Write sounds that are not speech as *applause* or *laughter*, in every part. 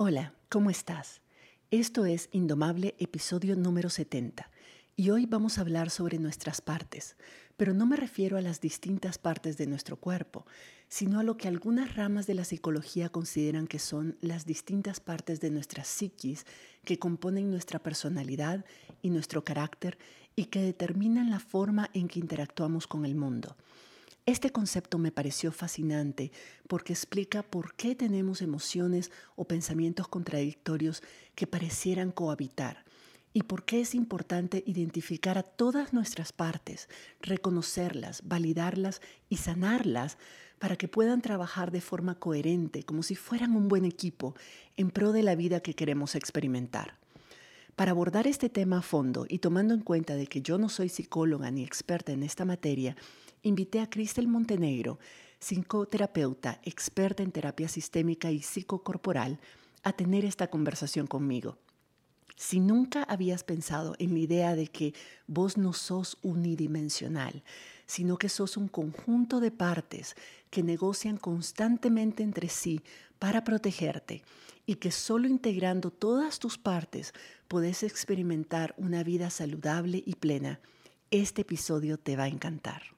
Hola, ¿cómo estás? Esto es Indomable, episodio número 70, y hoy vamos a hablar sobre nuestras partes, pero no me refiero a las distintas partes de nuestro cuerpo, sino a lo que algunas ramas de la psicología consideran que son las distintas partes de nuestra psiquis que componen nuestra personalidad y nuestro carácter y que determinan la forma en que interactuamos con el mundo. Este concepto me pareció fascinante porque explica por qué tenemos emociones o pensamientos contradictorios que parecieran cohabitar y por qué es importante identificar a todas nuestras partes, reconocerlas, validarlas y sanarlas para que puedan trabajar de forma coherente, como si fueran un buen equipo, en pro de la vida que queremos experimentar. Para abordar este tema a fondo y tomando en cuenta de que yo no soy psicóloga ni experta en esta materia, invité a Cristel Montenegro, psicoterapeuta, experta en terapia sistémica y psicocorporal, a tener esta conversación conmigo. Si nunca habías pensado en la idea de que vos no sos unidimensional, sino que sos un conjunto de partes que negocian constantemente entre sí para protegerte y que solo integrando todas tus partes podés experimentar una vida saludable y plena, este episodio te va a encantar.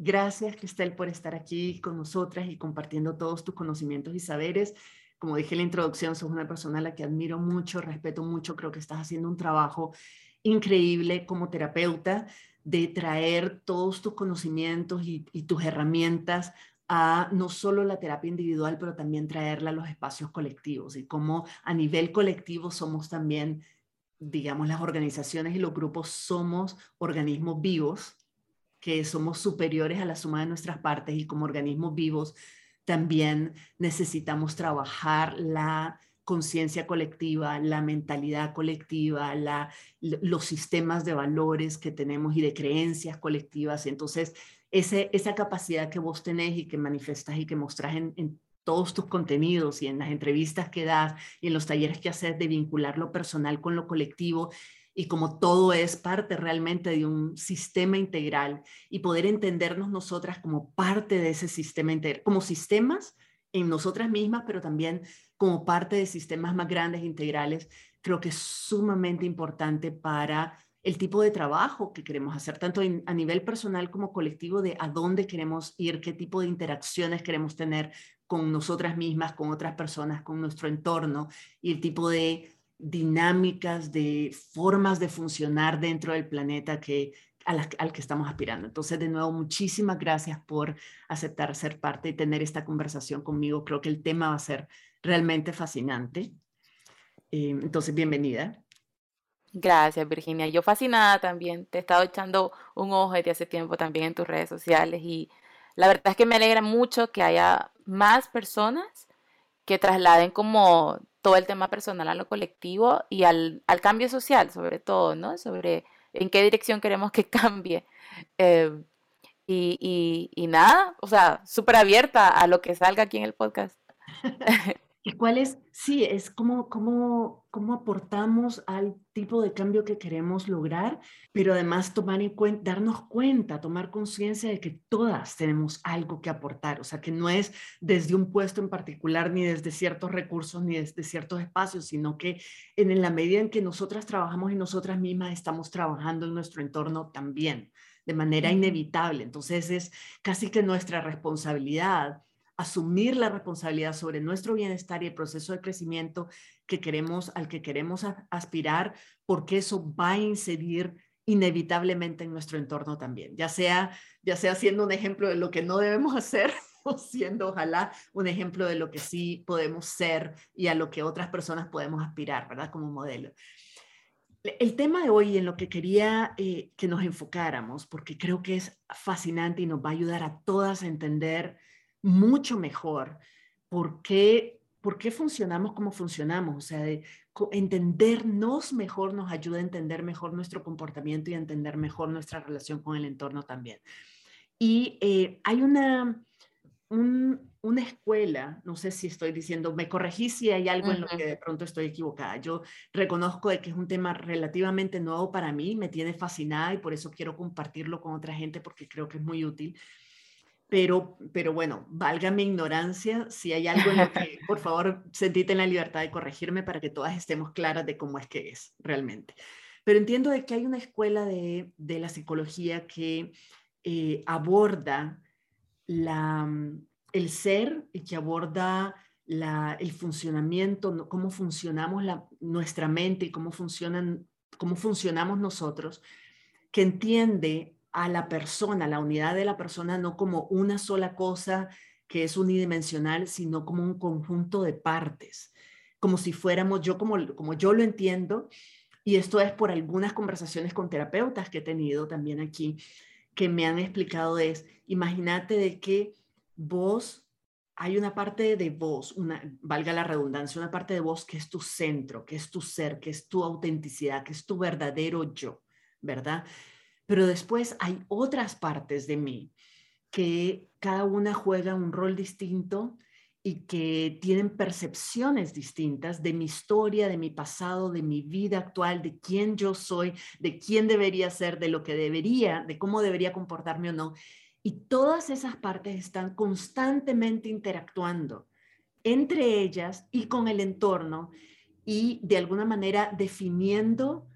Gracias, Cristel, por estar aquí con nosotras y compartiendo todos tus conocimientos y saberes. Como dije en la introducción, sos una persona a la que admiro mucho, respeto mucho, creo que estás haciendo un trabajo increíble como terapeuta de traer todos tus conocimientos y, tus herramientas a no solo la terapia individual, pero también traerla a los espacios colectivos y cómo a nivel colectivo somos también, digamos, las organizaciones y los grupos somos organismos vivos que somos superiores a la suma de nuestras partes y como organismos vivos también necesitamos trabajar la conciencia colectiva, la mentalidad colectiva, la, los sistemas de valores que tenemos y de creencias colectivas. Entonces, ese, esa capacidad que vos tenés y que manifestas y que mostrás en, en todos tus contenidos y en las entrevistas que das y en los talleres que haces de vincular lo personal con lo colectivo, y como todo es parte realmente de un sistema integral y poder entendernos nosotras como parte de ese sistema integral, como sistemas en nosotras mismas, pero también como parte de sistemas más grandes integrales, creo que es sumamente importante para el tipo de trabajo que queremos hacer, tanto a nivel personal como colectivo, de a dónde queremos ir, qué tipo de interacciones queremos tener con nosotras mismas, con otras personas, con nuestro entorno y el tipo de dinámicas, de formas de funcionar dentro del planeta que, al que estamos aspirando. Entonces, de nuevo, muchísimas gracias por aceptar ser parte y tener esta conversación conmigo. Creo que el tema va a ser realmente fascinante. Eh, entonces, bienvenida. Gracias, Virginia. Yo fascinada también. Te he estado echando un ojo desde hace tiempo también en tus redes sociales y la verdad es que me alegra mucho que haya más personas que trasladen como todo el tema personal a lo colectivo y al, cambio social, sobre todo, ¿no? Sobre en qué dirección queremos que *laughs* cambie. Eh, y, y, nada, o sea, súper abierta a lo que salga aquí en el podcast. *laughs* ¿Y cuál es? Sí, es como, como, cómo aportamos al tipo de cambio que queremos lograr, pero además tomar en cuenta, darnos cuenta, tomar conciencia de que todas tenemos algo que aportar, o sea, que no es desde un puesto en particular, ni desde ciertos recursos, ni desde ciertos espacios, sino que en la medida en que nosotras trabajamos y nosotras mismas estamos trabajando en nuestro entorno también, de manera inevitable. Entonces es casi que nuestra responsabilidad asumir la responsabilidad sobre nuestro bienestar y el proceso de crecimiento que queremos, al que queremos aspirar, porque eso va a incidir inevitablemente en nuestro entorno también, ya sea, ya sea siendo un ejemplo de lo que no debemos hacer *laughs* o siendo ojalá un ejemplo de lo que sí podemos ser y a lo que otras personas podemos aspirar, ¿verdad? Como modelo. El tema de hoy en lo que quería eh, que nos enfocáramos, porque creo que es fascinante y nos va a ayudar a todas a entender mucho mejor por qué, por qué funcionamos como funcionamos, o sea, entendernos mejor nos ayuda a entender mejor nuestro comportamiento y a entender mejor nuestra relación con el entorno también. Y eh, hay una, una escuela, no sé si estoy diciendo, me corregí si hay algo en lo que de pronto estoy equivocada. Yo reconozco de que es un tema relativamente nuevo para mí, me tiene fascinada y por eso quiero compartirlo con otra gente porque creo que es muy útil. Pero, pero bueno, valga mi ignorancia, si hay algo en lo *laughs* que, por favor, sentite en la libertad de corregirme para que todas estemos claras de cómo es que es realmente. Pero entiendo de que hay una escuela de, de la psicología que eh, aborda la, el ser y que aborda la, el funcionamiento, cómo funcionamos la, nuestra mente y cómo, funcionan, cómo funcionamos nosotros, que entiende a la persona, la unidad de la persona, no como una sola cosa que es unidimensional, sino como un conjunto de partes, como si fuéramos yo, como, como yo lo entiendo, y esto es por algunas conversaciones con terapeutas que he tenido también aquí, que me han explicado es, imagínate de que vos, hay una parte de vos, una, valga la redundancia, una parte de vos que es tu centro, que es tu ser, que es tu autenticidad, que es tu verdadero yo, ¿verdad? Pero después hay otras partes de mí que cada una juega un rol distinto y que tienen percepciones distintas de mi historia, de mi pasado, de mi vida actual, de quién yo soy, de quién debería ser, de lo que debería, de cómo debería comportarme o no. Y todas esas partes están constantemente interactuando entre ellas y con el entorno y de alguna manera definiendo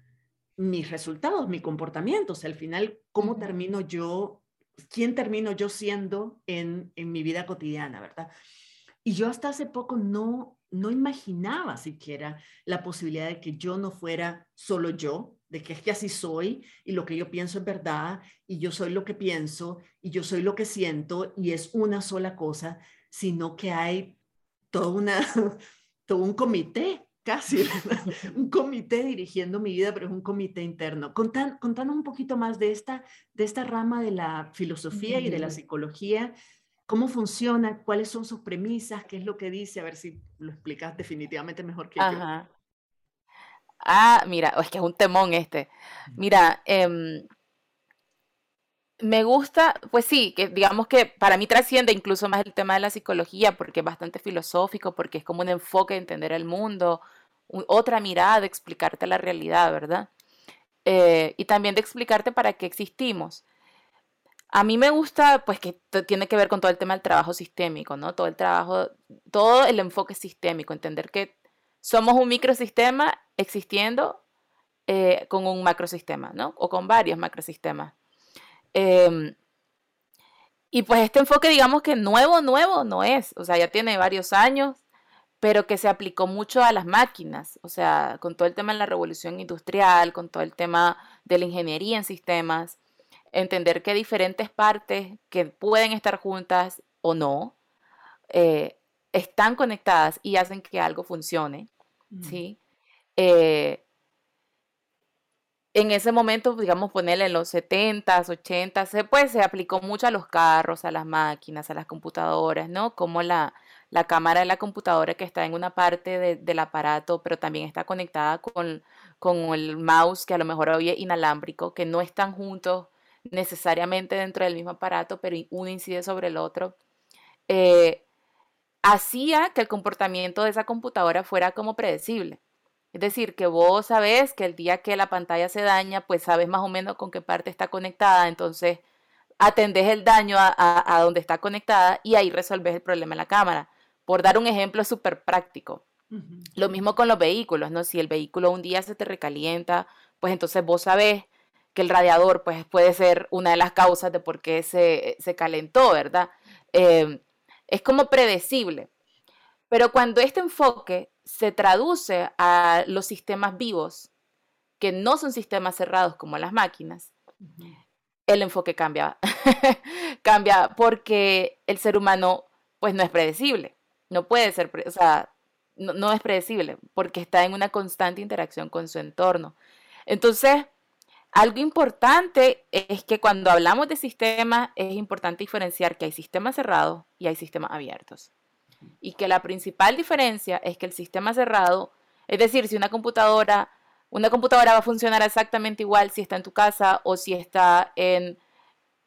mis resultados, mi comportamiento, al final, cómo termino yo, quién termino yo siendo en, en mi vida cotidiana, ¿verdad? Y yo hasta hace poco no, no imaginaba siquiera la posibilidad de que yo no fuera solo yo, de que es que así soy y lo que yo pienso es verdad y yo soy lo que pienso y yo soy lo que siento y es una sola cosa, sino que hay todo, una, *laughs* todo un comité casi, *laughs* un comité dirigiendo mi vida, pero es un comité interno. Contan, contanos un poquito más de esta, de esta rama de la filosofía y de la psicología, cómo funciona, cuáles son sus premisas, qué es lo que dice, a ver si lo explicas definitivamente mejor que yo. Ah, mira, es que es un temón este. Mira, em, me gusta, pues sí, que digamos que para mí trasciende incluso más el tema de la psicología porque es bastante filosófico, porque es como un enfoque de entender el mundo, otra mirada de explicarte la realidad, ¿verdad? Eh, y también de explicarte para qué existimos. A mí me gusta, pues que tiene que ver con todo el tema del trabajo sistémico, ¿no? Todo el trabajo, todo el enfoque sistémico, entender que somos un microsistema existiendo eh, con un macrosistema, ¿no? O con varios macrosistemas. Em, y pues este enfoque, digamos que nuevo, nuevo no es, o sea, ya tiene varios años, pero que se aplicó mucho a las máquinas, o sea, con todo el tema de la revolución industrial, con todo el tema de la ingeniería en sistemas, entender que diferentes partes que pueden estar juntas o no, eh, están conectadas y hacen que algo funcione, ¿sí? Eh, en ese momento, digamos, ponerle en los 70s, 80s, pues se aplicó mucho a los carros, a las máquinas, a las computadoras, ¿no? Como la, la cámara de la computadora que está en una parte del aparato, pero también está conectada con, con el mouse, que a lo mejor hoy es inalámbrico, que no están juntos necesariamente dentro del mismo aparato, pero uno incide sobre el otro. Eh, hacía que el comportamiento de esa computadora fuera como predecible. Es decir, que vos sabés que el día que la pantalla se daña, pues sabes más o menos con qué parte está conectada, entonces atendés el daño a, donde está conectada y ahí resolves el problema en la cámara. Por dar un ejemplo súper práctico. Lo mismo con los vehículos, ¿no? Si el vehículo un día se te recalienta, pues entonces vos sabés que el radiador pues puede ser una de las causas de por qué se, calentó, ¿verdad? Eh, es como predecible. Pero cuando este enfoque se traduce a los sistemas vivos, que no son sistemas cerrados como las máquinas, el enfoque cambia. *laughs* cambia porque el ser humano pues no es predecible. No puede ser, o sea, no, no, es predecible porque está en una constante interacción con su entorno. Entonces, algo importante es que cuando hablamos de sistemas es importante diferenciar que hay sistemas cerrados y hay sistemas abiertos y que la principal diferencia es que el sistema cerrado Es decir, si una computadora, una computadora va a funcionar exactamente igual si está en tu casa o si está en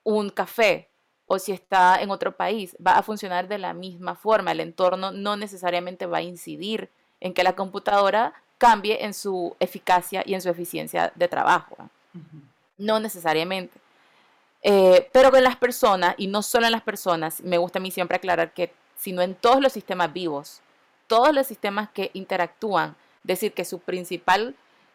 un café o si está en otro país, va a funcionar de la misma forma. El entorno no necesariamente va a incidir en que la computadora cambie en su eficacia y en su eficiencia de trabajo. No necesariamente. Eh, pero con las personas, y no solo en las personas, me gusta a mí siempre aclarar que, sino en todos los sistemas vivos, todos los sistemas que interactúan, decir que su principal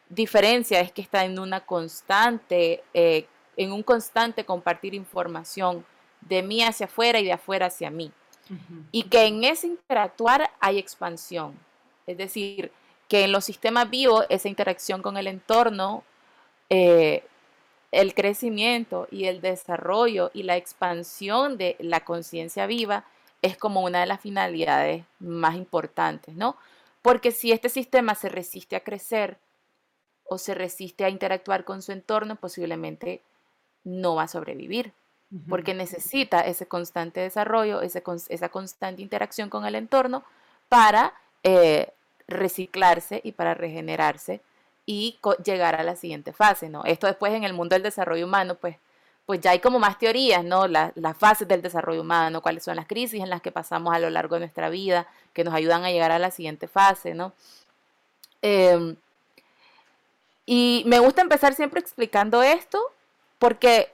diferencia es que está en una constante, eh, en un constante compartir información de mí hacia afuera y de afuera hacia mí. Y que en ese interactuar hay expansión. Es decir, que en los sistemas vivos esa interacción con el entorno, eh, el crecimiento y el desarrollo y la expansión de la conciencia viva es como una de las finalidades más importantes, ¿no? Porque si este sistema se resiste a crecer o se resiste a interactuar con su entorno, posiblemente no va a sobrevivir, porque necesita ese constante desarrollo, esa constante interacción con el entorno para eh, reciclarse y para regenerarse y llegar a la siguiente fase, ¿no? Esto después en el mundo del desarrollo humano, pues, pues ya hay como más teorías, ¿no? las fases del desarrollo humano, cuáles son las crisis en las que pasamos a lo largo de nuestra vida, que nos ayudan a llegar a la siguiente fase, ¿no? Em, y me gusta empezar siempre explicando esto, porque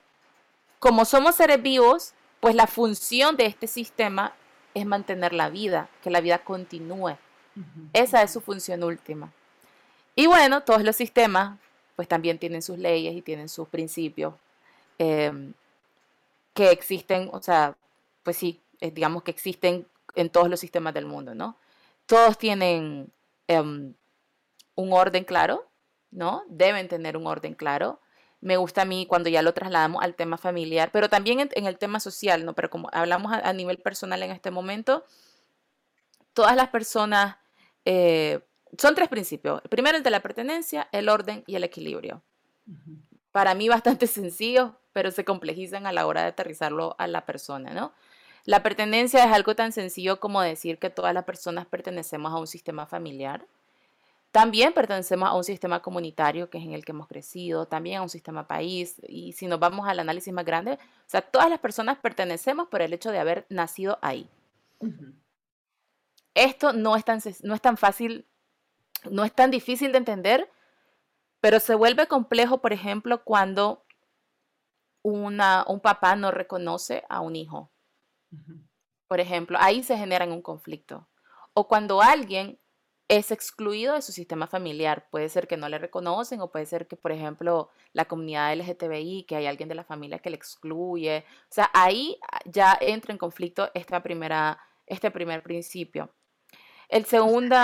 como somos seres vivos, pues la función de este sistema es mantener la vida, que la vida continúe. Esa es su función última. Y bueno, todos los sistemas pues también tienen sus leyes y tienen sus principios em, que existen, o sea, pues sí, eh, digamos que existen en todos los sistemas del mundo, ¿no? Todos tienen em, un orden claro, ¿no? Deben tener un orden claro. Me gusta a mí cuando ya lo trasladamos al tema familiar, pero también en, el tema social, ¿no? Pero como hablamos a, nivel personal en este momento, todas las personas eh, son tres principios. El primero, el de la pertenencia, el orden y el equilibrio. Para mí bastante *laughs* sencillo, pero se complejizan a la hora de aterrizarlo a la persona, ¿no? La pertenencia es algo tan sencillo como decir que todas las personas pertenecemos a un sistema familiar. También pertenecemos a un sistema comunitario, que es en el que hemos crecido, también a un sistema país. Y si nos vamos al análisis más grande, o sea, todas las personas pertenecemos por el hecho de haber nacido ahí. Esto no es, tan, no es tan fácil, no es tan difícil de entender, pero se vuelve complejo, por ejemplo, cuando una, un papá no reconoce a un hijo. Por ejemplo, ahí se genera un conflicto. O cuando alguien es excluido de su sistema familiar. Puede ser que no le reconocen o puede ser que, por ejemplo, la comunidad LGTBI, que hay alguien de la familia que le excluye. O sea, ahí ya entra en conflicto esta primera, este primer principio. El segundo...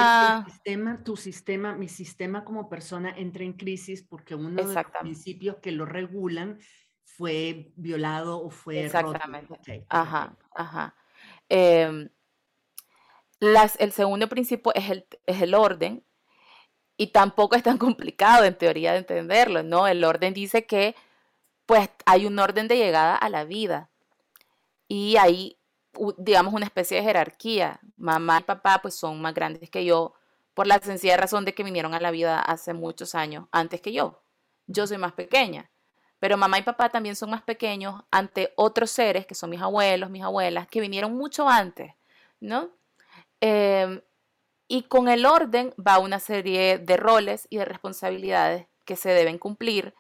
sistema, tu sistema, mi sistema como persona entra en crisis porque uno de los principios que lo regulan fue violado o fue Exactamente. Ajá, ajá. Em, las, el segundo principio es el, es el orden y tampoco es tan *laughs* complicado en teoría de entenderlo, ¿no? El orden dice que pues hay un orden de llegada a la vida y hay digamos, una especie de jerarquía. Mamá y papá pues son más grandes que yo por la sencilla razón de que vinieron a la vida hace muchos años antes que yo. Yo soy más pequeña, pero mamá y papá también son más pequeños ante otros seres que son mis abuelos, mis abuelas, que vinieron mucho antes, ¿no? Em, y con el orden va una serie de roles y de responsabilidades que se deben cumplir,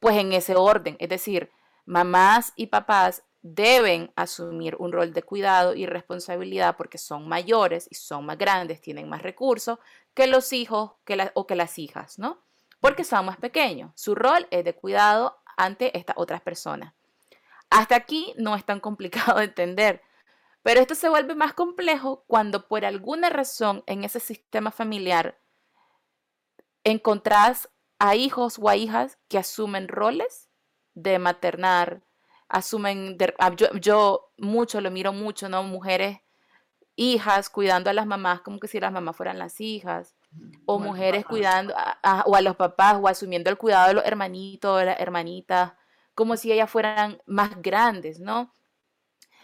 pues en ese orden. Es decir, mamás y papás deben asumir un rol de cuidado y responsabilidad porque son mayores y son más grandes, tienen más recursos que los hijos que o que las hijas, ¿no? Porque son más pequeños. Su rol es de cuidado ante estas otras personas. Hasta aquí no es tan complicado de entender, pero esto se vuelve más complejo cuando por alguna razón en ese sistema familiar encontrás a hijos o a hijas que asumen roles de maternar, asumen, ah, yo, mucho, lo miro mucho, ¿no? Mujeres, hijas cuidando a las mamás como que si las mamás fueran las hijas, o mujeres cuidando, a, o a los papás, o asumiendo el cuidado de los hermanitos, de las hermanitas, como si ellas fueran más grandes, ¿no?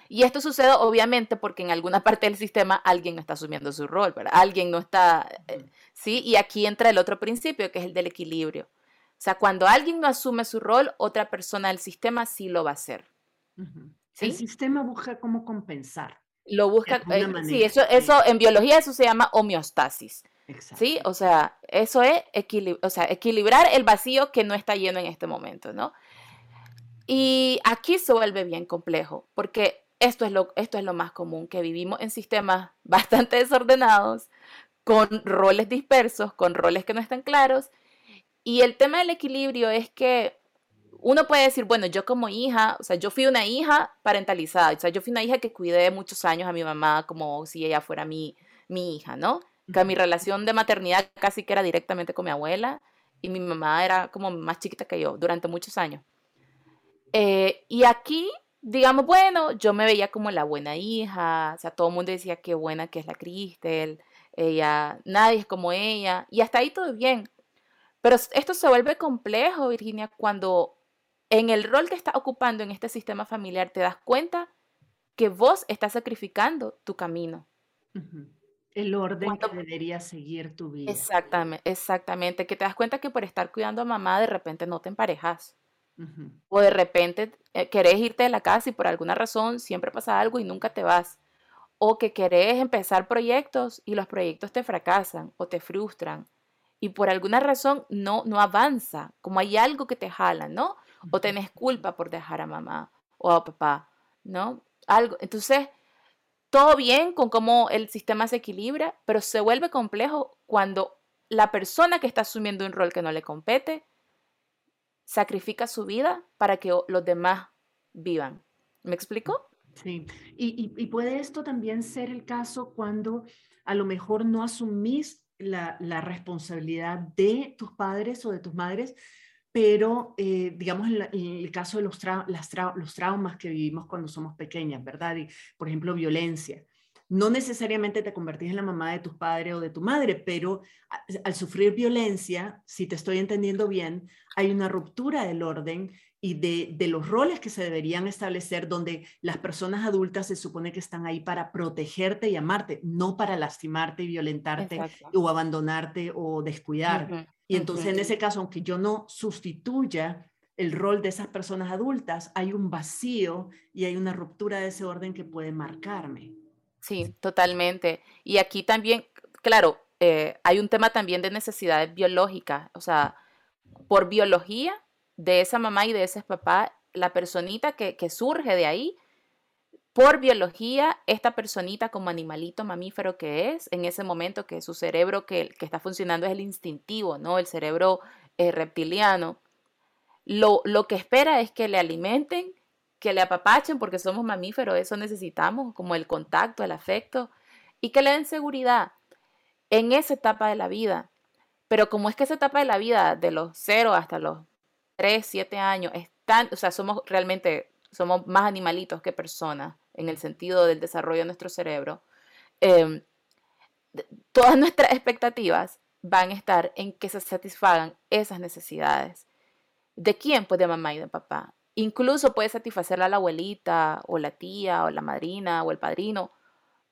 Y esto sucede obviamente porque en alguna parte del sistema alguien no está asumiendo su rol, ¿verdad? Alguien no está, eh, ¿sí? Y aquí entra el otro principio, que es el del equilibrio. O sea, cuando alguien no asume su rol, otra persona del sistema sí lo va a hacer. El sistema busca cómo compensar. Lo busca, eh, sí, eso, eso en biología eso se llama homeostasis. ¿Sí? O sea, eso es o sea, equilibrar el vacío que no está lleno en este momento, ¿no? Y aquí se vuelve bien complejo, porque esto es lo, esto es lo más común, que vivimos en sistemas *laughs* bastante desordenados, con roles dispersos, con roles que no están claros. Y el tema del equilibrio es que uno puede decir, bueno, yo como hija, o sea, yo fui una hija parentalizada, o sea, yo fui una hija que cuidé muchos años a mi mamá como si ella fuera mi, mi hija, ¿no? Que mi relación de maternidad casi que era directamente con mi abuela y mi mamá era como más chiquita que yo durante muchos años. Eh, y aquí, digamos, bueno, yo me veía como la buena hija, o sea, todo el mundo decía qué buena que es la Cristel, ella, nadie es como ella, y hasta ahí todo bien. Pero esto se vuelve complejo, Virginia, cuando en el rol que estás ocupando en este sistema familiar te das cuenta que vos estás sacrificando tu camino. El orden que debería seguir tu vida. Exactamente, exactamente. Que te das cuenta que por estar cuidando a mamá de repente no te emparejas. O de repente eh, querés irte de la casa y por alguna razón siempre pasa algo y nunca te vas. O que querés empezar proyectos y los proyectos te fracasan o te frustran y por alguna razón no, no avanza, como hay algo que te jala, ¿no? o tenés culpa por dejar a mamá o a papá, ¿no? Algo. Entonces, todo bien con cómo el sistema se equilibra, pero se vuelve complejo cuando la persona que está asumiendo un rol que no le compete sacrifica su vida para que los demás vivan. ¿Me explico? Sí, y, puede esto también ser el caso cuando a lo mejor no asumís la responsabilidad de tus padres o de tus madres, pero eh, digamos en, el caso de los, los traumas que vivimos cuando somos pequeñas, ¿verdad? Y, por ejemplo, violencia. No necesariamente te convertís en la mamá de tus padres o de tu madre, pero al sufrir violencia, si te estoy entendiendo bien, hay una ruptura del orden y de, de, los roles que se deberían establecer donde las personas adultas se supone que están ahí para protegerte y amarte, no para lastimarte y violentarte o abandonarte o descuidar. Y entonces en ese caso, aunque yo no sustituya el rol de esas personas adultas, hay un vacío y hay una ruptura de ese orden que puede marcarme. Sí, totalmente. Y aquí también, claro, eh, hay un tema también de necesidades biológicas, o sea, por biología de esa mamá y de ese papá, la personita que, que surge de ahí por biología, esta personita como animalito mamífero que es, en ese momento que su cerebro que, está funcionando es el instintivo, ¿no? El cerebro eh, reptiliano, lo, lo que espera es que le alimenten, que le apapachen, porque somos mamíferos, eso necesitamos, como el contacto, el afecto, y que le den seguridad en esa etapa de la vida. Pero como es que esa etapa de la vida, de los 0 hasta los 3, 7 años, es tan, o sea, somos realmente, somos más animalitos que personas en el sentido del desarrollo de nuestro cerebro, em, todas *laughs* nuestras expectativas van a estar en que se satisfagan esas necesidades. ¿De quién? Pues de mamá y de papá. Incluso puede satisfacerla la abuelita o la tía o la madrina o el padrino,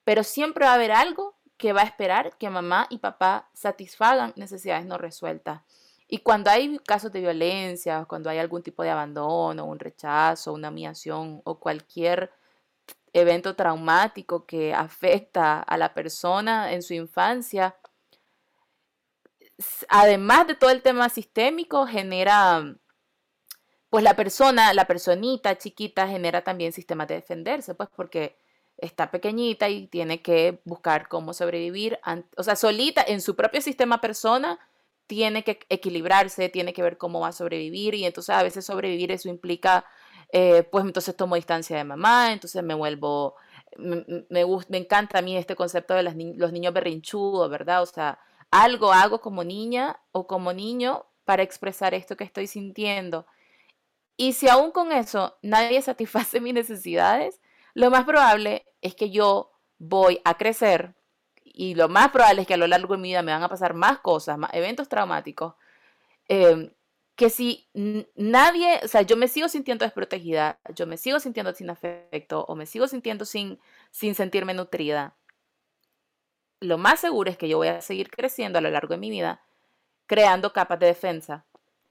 pero siempre va a haber algo que va a esperar que mamá y papá satisfagan necesidades no resueltas. Y cuando hay casos de violencia, cuando hay algún tipo de abandono, un rechazo, una humillación o cualquier evento traumático que afecta a la persona en su infancia, además de todo el tema sistémico, genera, pues la persona, la personita chiquita genera también sistemas de defenderse, pues porque está pequeñita y tiene que buscar cómo sobrevivir, o sea, solita en su propio sistema persona tiene que equilibrarse, tiene que ver cómo va a sobrevivir y entonces a veces sobrevivir eso implica eh, pues entonces tomo distancia de mamá, entonces me vuelvo, me, me, me encanta a mí este concepto de los niños berrinchudos, ¿verdad? O sea, algo hago como niña o como niño para expresar esto que estoy sintiendo. Y si aún con eso nadie *laughs* satisface mis necesidades, lo más probable es que yo voy a crecer y lo más probable es que a lo largo de mi vida me van a pasar más cosas, más eventos traumáticos, eh, que si nadie, o sea, yo me sigo sintiendo desprotegida, yo me sigo sintiendo sin afecto o me sigo sintiendo sin, sin sentirme nutrida, lo más seguro es que yo voy a seguir creciendo a lo largo de mi vida creando capas de defensa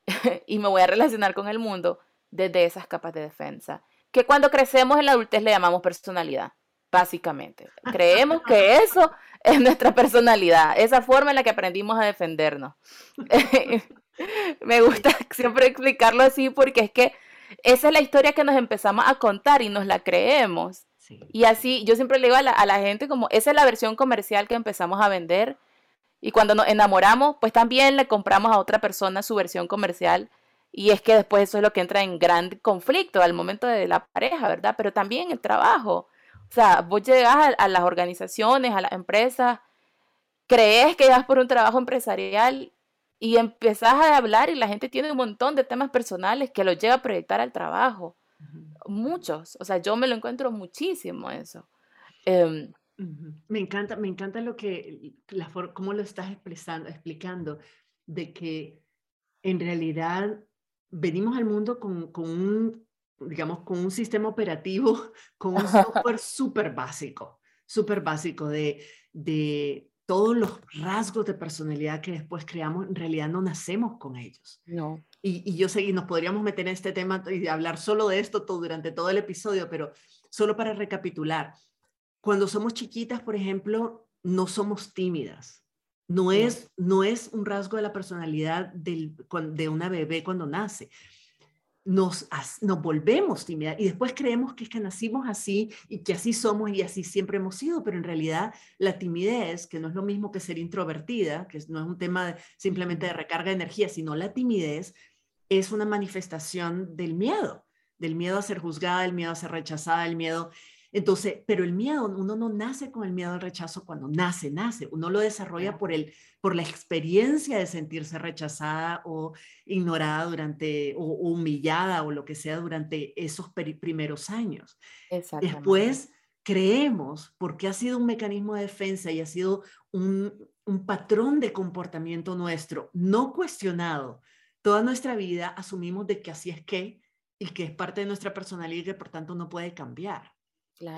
*laughs* y me voy a relacionar con el mundo desde esas capas de defensa, que cuando crecemos en la adultez le llamamos personalidad, básicamente. Creemos que eso es nuestra personalidad, esa forma en la que aprendimos a defendernos. *laughs* *laughs* *laughs* me gusta *laughs* siempre explicarlo así porque es que esa es la historia que nos empezamos a contar y nos la creemos. Y así, yo siempre le digo a la, a la gente como, esa es la versión comercial que empezamos a vender y cuando nos enamoramos, pues también le compramos a otra persona su versión comercial. Y es que después eso es lo que entra en gran conflicto al momento de la pareja, ¿verdad? Pero también el trabajo. O sea, vos llegas a, las organizaciones, a las empresas, crees que vas por un trabajo empresarial y empezás a hablar y la gente tiene un montón de temas personales que lo llega a proyectar al trabajo. Muchos. O sea, yo me lo encuentro muchísimo eso. Me encanta, me encanta lo que, la cómo lo estás expresando, explicando, de que en realidad venimos al mundo con, con un, digamos, con un sistema operativo, *laughs* con un software *laughs* súper básico, súper básico de, de todos los rasgos de personalidad que después creamos, en realidad no nacemos con ellos. No. Y, y yo sé, y nos podríamos meter en este tema y hablar solo de esto todo, durante todo el episodio, pero solo para recapitular, cuando somos chiquitas, por ejemplo, no somos tímidas. No es, no es un rasgo de la personalidad del, de una bebé cuando nace. Nos, nos volvemos tímidas y después creemos que es que nacimos así y que así somos y así siempre hemos sido, pero en realidad la timidez, que no es lo mismo que ser introvertida, que no es un tema simplemente de recarga de energía, sino la timidez es una manifestación del miedo, del miedo a ser juzgada, del miedo a ser rechazada, el miedo entonces, pero el miedo, uno no nace con el miedo al rechazo cuando nace, nace, uno lo desarrolla por, el, por la experiencia de sentirse rechazada o ignorada durante, o, humillada o lo que sea durante esos primeros años. Después creemos, porque ha sido un mecanismo de defensa y ha sido un, un patrón de comportamiento nuestro, no cuestionado, toda nuestra vida asumimos de que así es que y que es parte de nuestra personalidad y que por tanto no puede cambiar.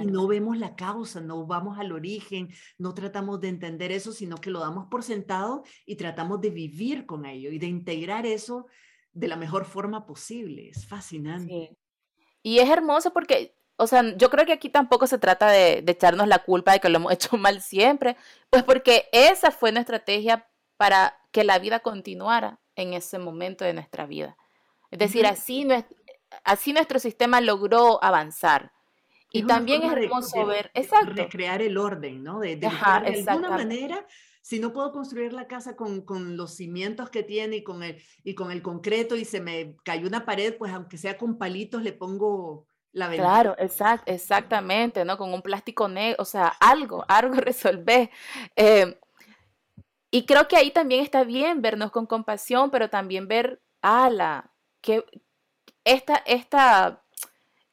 Y no vemos la causa, no vamos al origen, no tratamos de entender eso, sino que lo damos por sentado y tratamos de vivir con ello y de integrar eso de la mejor forma posible. Es fascinante. Y es hermoso porque, o sea, yo creo que aquí tampoco se trata de, de echarnos la culpa de que lo hemos *laughs* hecho mal siempre, pues porque esa fue nuestra estrategia para que la vida continuara en ese momento de nuestra vida. Es decir, así, así nuestro sistema logró avanzar. Y también es hermoso ver, exacto. Recrear el orden, ¿no? De, de, alguna manera, si no puedo construir la casa con, con, los cimientos que tiene y con, el, y con el concreto y se me cayó una pared, pues aunque sea con palitos le pongo la ventana. Claro, exact, exactamente, ¿no? Con un plástico negro, o sea, algo, *laughs* algo resolver. Eh, y creo que ahí también está bien vernos con compasión, pero también ver, ala, que esta, esta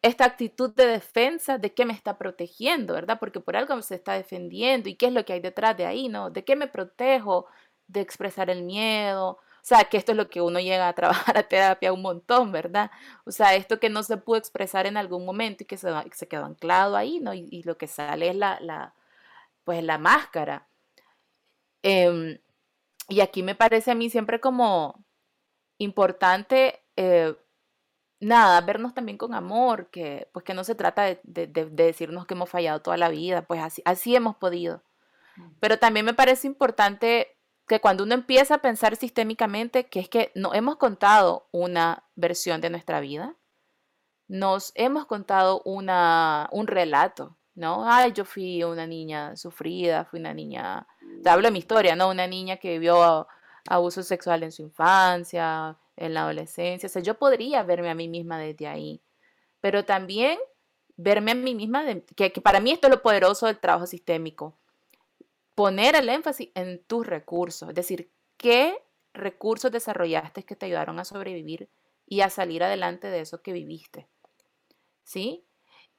esta actitud de defensa, de qué me está protegiendo, ¿verdad? Porque por algo se está defendiendo y qué es lo que hay detrás de ahí, ¿no? ¿De qué me protejo? De expresar el miedo. O sea, que esto es lo que uno llega a trabajar a terapia un montón, ¿verdad? O sea, esto que no se pudo expresar en algún momento y que se, se quedó anclado ahí, ¿no? Y, lo que sale es la, la pues la máscara. Em, y aquí me parece a mí siempre como importante eh, nada, vernos también con amor, que pues que no se trata de, decirnos que hemos fallado toda la vida, pues así, así hemos podido. Mm. Pero también me parece importante que cuando uno empieza a pensar sistémicamente, que es que no hemos contado una versión de nuestra vida, nos hemos contado una, un relato, ¿no? Ay, yo fui una niña sufrida, fui una niña, te hablo de mi historia, ¿no? Una niña que vivió abuso sexual en su infancia, en la adolescencia. O sea, yo podría verme a mí misma desde ahí, pero también verme a mí misma, que, para mí esto es lo poderoso del trabajo sistémico, poner el énfasis en tus recursos, es decir, qué recursos desarrollaste que te ayudaron a sobrevivir y a salir adelante de eso que viviste. ¿Sí?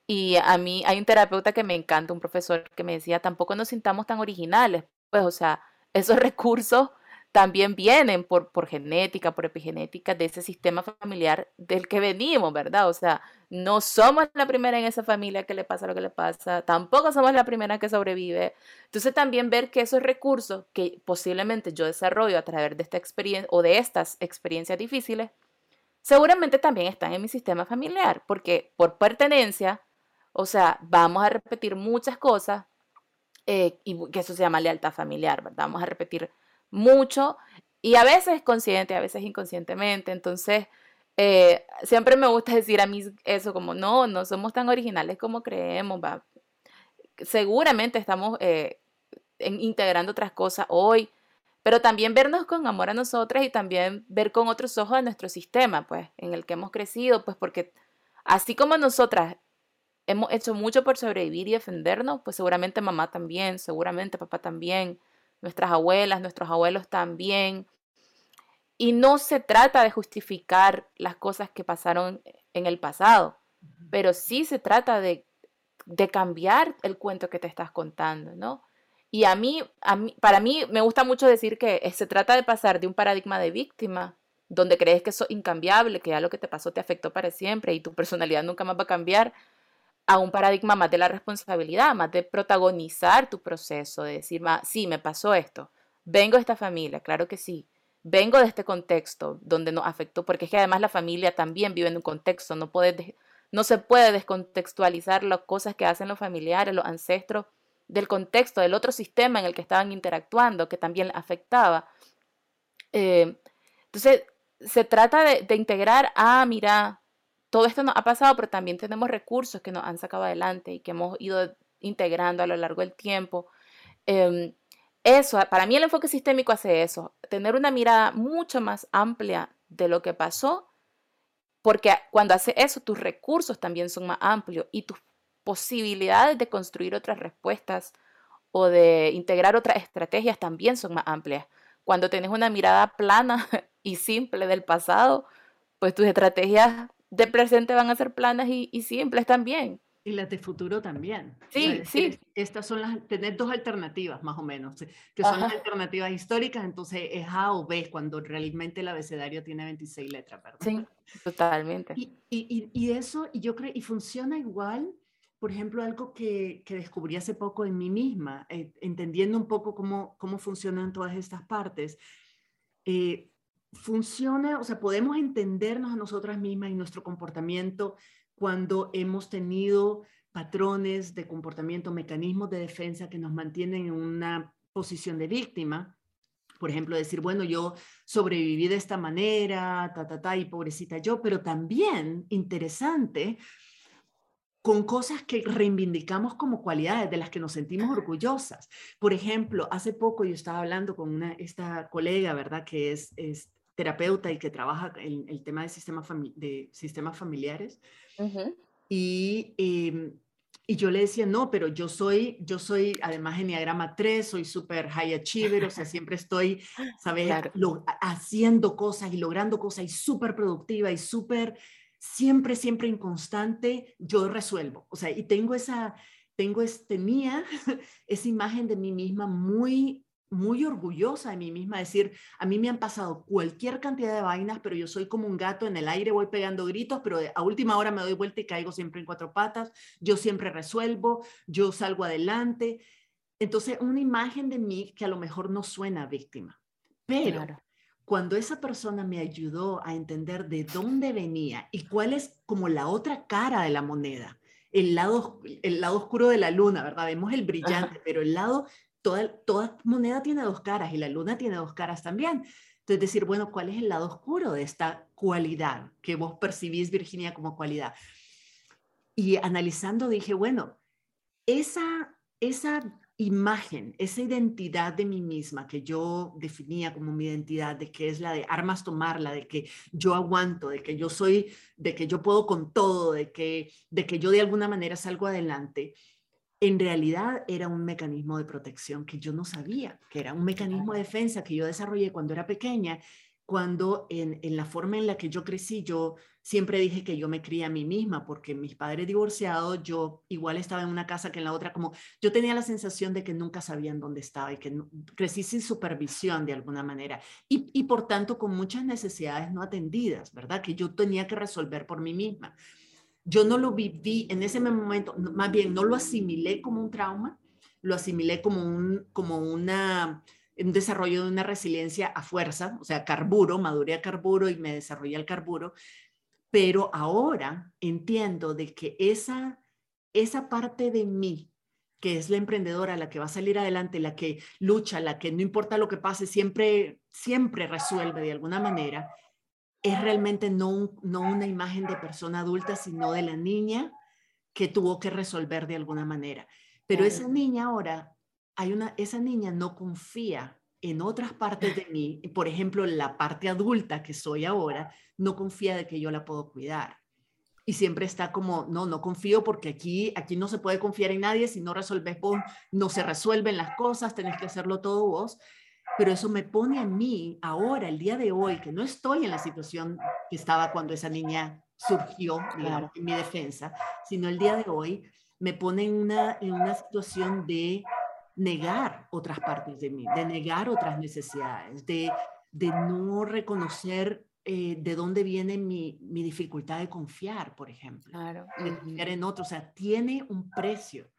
Y a mí hay un terapeuta que me encanta, un profesor que me decía, tampoco nos sintamos tan originales. Pues, o sea, esos *laughs* recursos también vienen por, por genética, por epigenética de ese sistema familiar del que venimos, ¿verdad? O sea, no somos la primera en esa familia que le pasa lo que le pasa, tampoco somos la primera que sobrevive. Entonces también ver que esos recursos que posiblemente yo desarrollo a través de esta experiencia o de estas experiencias difíciles, seguramente también están en mi sistema familiar, porque por pertenencia, o sea, vamos a repetir muchas cosas eh, y que eso se llama lealtad familiar, ¿verdad? Vamos a repetir mucho y a veces consciente, a veces inconscientemente. Entonces, eh, siempre me gusta decir a mí eso como, no, no somos tan originales como creemos, va. Seguramente estamos eh, integrando otras cosas hoy, pero también vernos con amor a nosotras y también ver con otros ojos a nuestro sistema, pues, en el que hemos crecido, pues porque así como nosotras hemos hecho mucho por sobrevivir y defendernos, pues seguramente mamá también, seguramente papá también nuestras abuelas, nuestros abuelos también. Y no se trata de justificar las cosas que pasaron en el pasado, pero sí se trata de, cambiar el cuento que te estás contando, ¿no? Y a mí, a mí, para mí me gusta mucho decir que se trata de pasar de un paradigma de víctima, donde crees que eso es incambiable, que ya lo que te pasó te afectó para siempre y tu personalidad nunca más va a cambiar, a un paradigma más de la responsabilidad, más de protagonizar tu proceso, de decir, sí, me pasó esto, vengo de esta familia, claro que sí, vengo de este contexto donde nos afectó, porque es que además la familia también vive en un contexto, no, se puede descontextualizar las cosas que hacen los familiares, los ancestros, del contexto, del otro sistema en el que estaban interactuando, que también afectaba. Eh, entonces, se trata de, de integrar, ah, mira, todo esto nos ha pasado, pero también tenemos recursos que nos han sacado adelante y que hemos ido integrando a lo largo del tiempo. Em, eso, para mí el enfoque sistémico hace eso, tener una mirada mucho más amplia de lo que pasó, porque cuando hace eso, tus recursos también son más amplios y tus posibilidades de construir otras respuestas o de integrar otras estrategias también son más amplias. Cuando tienes una mirada plana *laughs* y simple del pasado, pues tus estrategias de presente van a ser planas y, simples también. Y las de futuro también. Sí, sí. Estas son las, tener dos alternativas más o menos, que son las alternativas históricas, entonces es A o B, cuando realmente el abecedario tiene 26 letras, ¿verdad? Sí, totalmente. Y, y, y eso, y yo creo, y funciona igual, por ejemplo, algo que, que descubrí hace poco en mí misma, eh, entendiendo un poco cómo, cómo funcionan todas estas partes. Eh, funciona, o sea, podemos entendernos a nosotras mismas y nuestro comportamiento cuando hemos tenido patrones de comportamiento, mecanismos de defensa que nos mantienen en una posición de víctima. Por ejemplo, decir, bueno, yo sobreviví de esta manera, ta, ta, ta, y pobrecita yo, pero también interesante con cosas que reivindicamos como cualidades de las que nos sentimos orgullosas. Por ejemplo, hace poco yo estaba hablando con una, esta colega, ¿verdad? Que es, es terapeuta y que trabaja en el tema de, sistema de sistemas familiares. y, em, y, yo le decía, no, pero yo soy, yo soy además Enneagrama 3, soy súper high achiever, o sea, siempre estoy, *laughs* ¿sabes? haciendo cosas y logrando cosas y súper productiva y súper, siempre, siempre inconstante, yo resuelvo. O sea, y tengo esa, tengo, tenía *laughs* esa imagen de mí misma muy muy orgullosa de mí misma, decir, a mí me han pasado cualquier cantidad de vainas, pero yo soy como un gato en el aire, voy pegando gritos, pero a última hora me doy vuelta y caigo siempre en cuatro patas, yo siempre resuelvo, yo salgo adelante. Entonces, una imagen de mí que a lo mejor no suena víctima, pero cuando esa persona me ayudó a entender de dónde venía y cuál es como la otra cara de la moneda, el lado, el lado oscuro de la luna, ¿verdad? Vemos el brillante, pero el lado toda, moneda tiene dos caras y la luna tiene dos caras también. Entonces, decir, bueno, ¿cuál es el lado oscuro de esta cualidad que vos percibís, Virginia, como cualidad? Y analizando dije, bueno, esa, esa imagen, esa identidad de mí misma que yo definía como mi identidad, de que es la de armas tomarla, de que yo aguanto, de que yo soy, de que yo puedo con todo, de que, de que yo de alguna manera salgo adelante, en realidad era un mecanismo de protección que yo no sabía, que era un mecanismo de defensa que yo desarrollé cuando era pequeña, cuando en, en, la forma en la que yo crecí, yo siempre dije que yo me crié a mí misma, porque mis padres divorciados, yo igual estaba en una casa que en la otra, como yo tenía la sensación de que nunca sabían dónde estaba y que crecí sin supervisión de alguna manera y, y por tanto con muchas necesidades no atendidas, ¿verdad? Que yo tenía que resolver por mí misma. Yo no lo viví en ese momento, más bien no lo asimilé como un trauma, lo asimilé como, un, como un desarrollo de una resiliencia a fuerza, o sea, carburo, maduré a carburo y me desarrollé el carburo, pero ahora entiendo de que esa, esa parte de mí, que es la emprendedora, la que va a salir adelante, la que lucha, la que no importa lo que pase, siempre, siempre resuelve de alguna manera, es realmente no, no una imagen de persona adulta, sino de la niña que tuvo que resolver de alguna manera. Pero esa niña ahora hay una, esa niña no confía en otras partes de mí, por ejemplo, la parte adulta que soy ahora, no confía de que yo la puedo cuidar. Y siempre está como, no, no confío porque aquí, aquí no se puede confiar en nadie, si no resuelves vos, no se resuelven las cosas, tenés que hacerlo todo vos. Pero eso me pone a mí ahora, el día de hoy, que no estoy en la situación que estaba cuando esa niña surgió, digamos, en mi defensa, sino el día de hoy me pone en una, en una situación de negar otras partes de mí, de negar otras necesidades, de, de no reconocer eh, de dónde viene mi, mi, dificultad de confiar, por ejemplo. Claro. De confiar en otros. O sea, tiene un precio.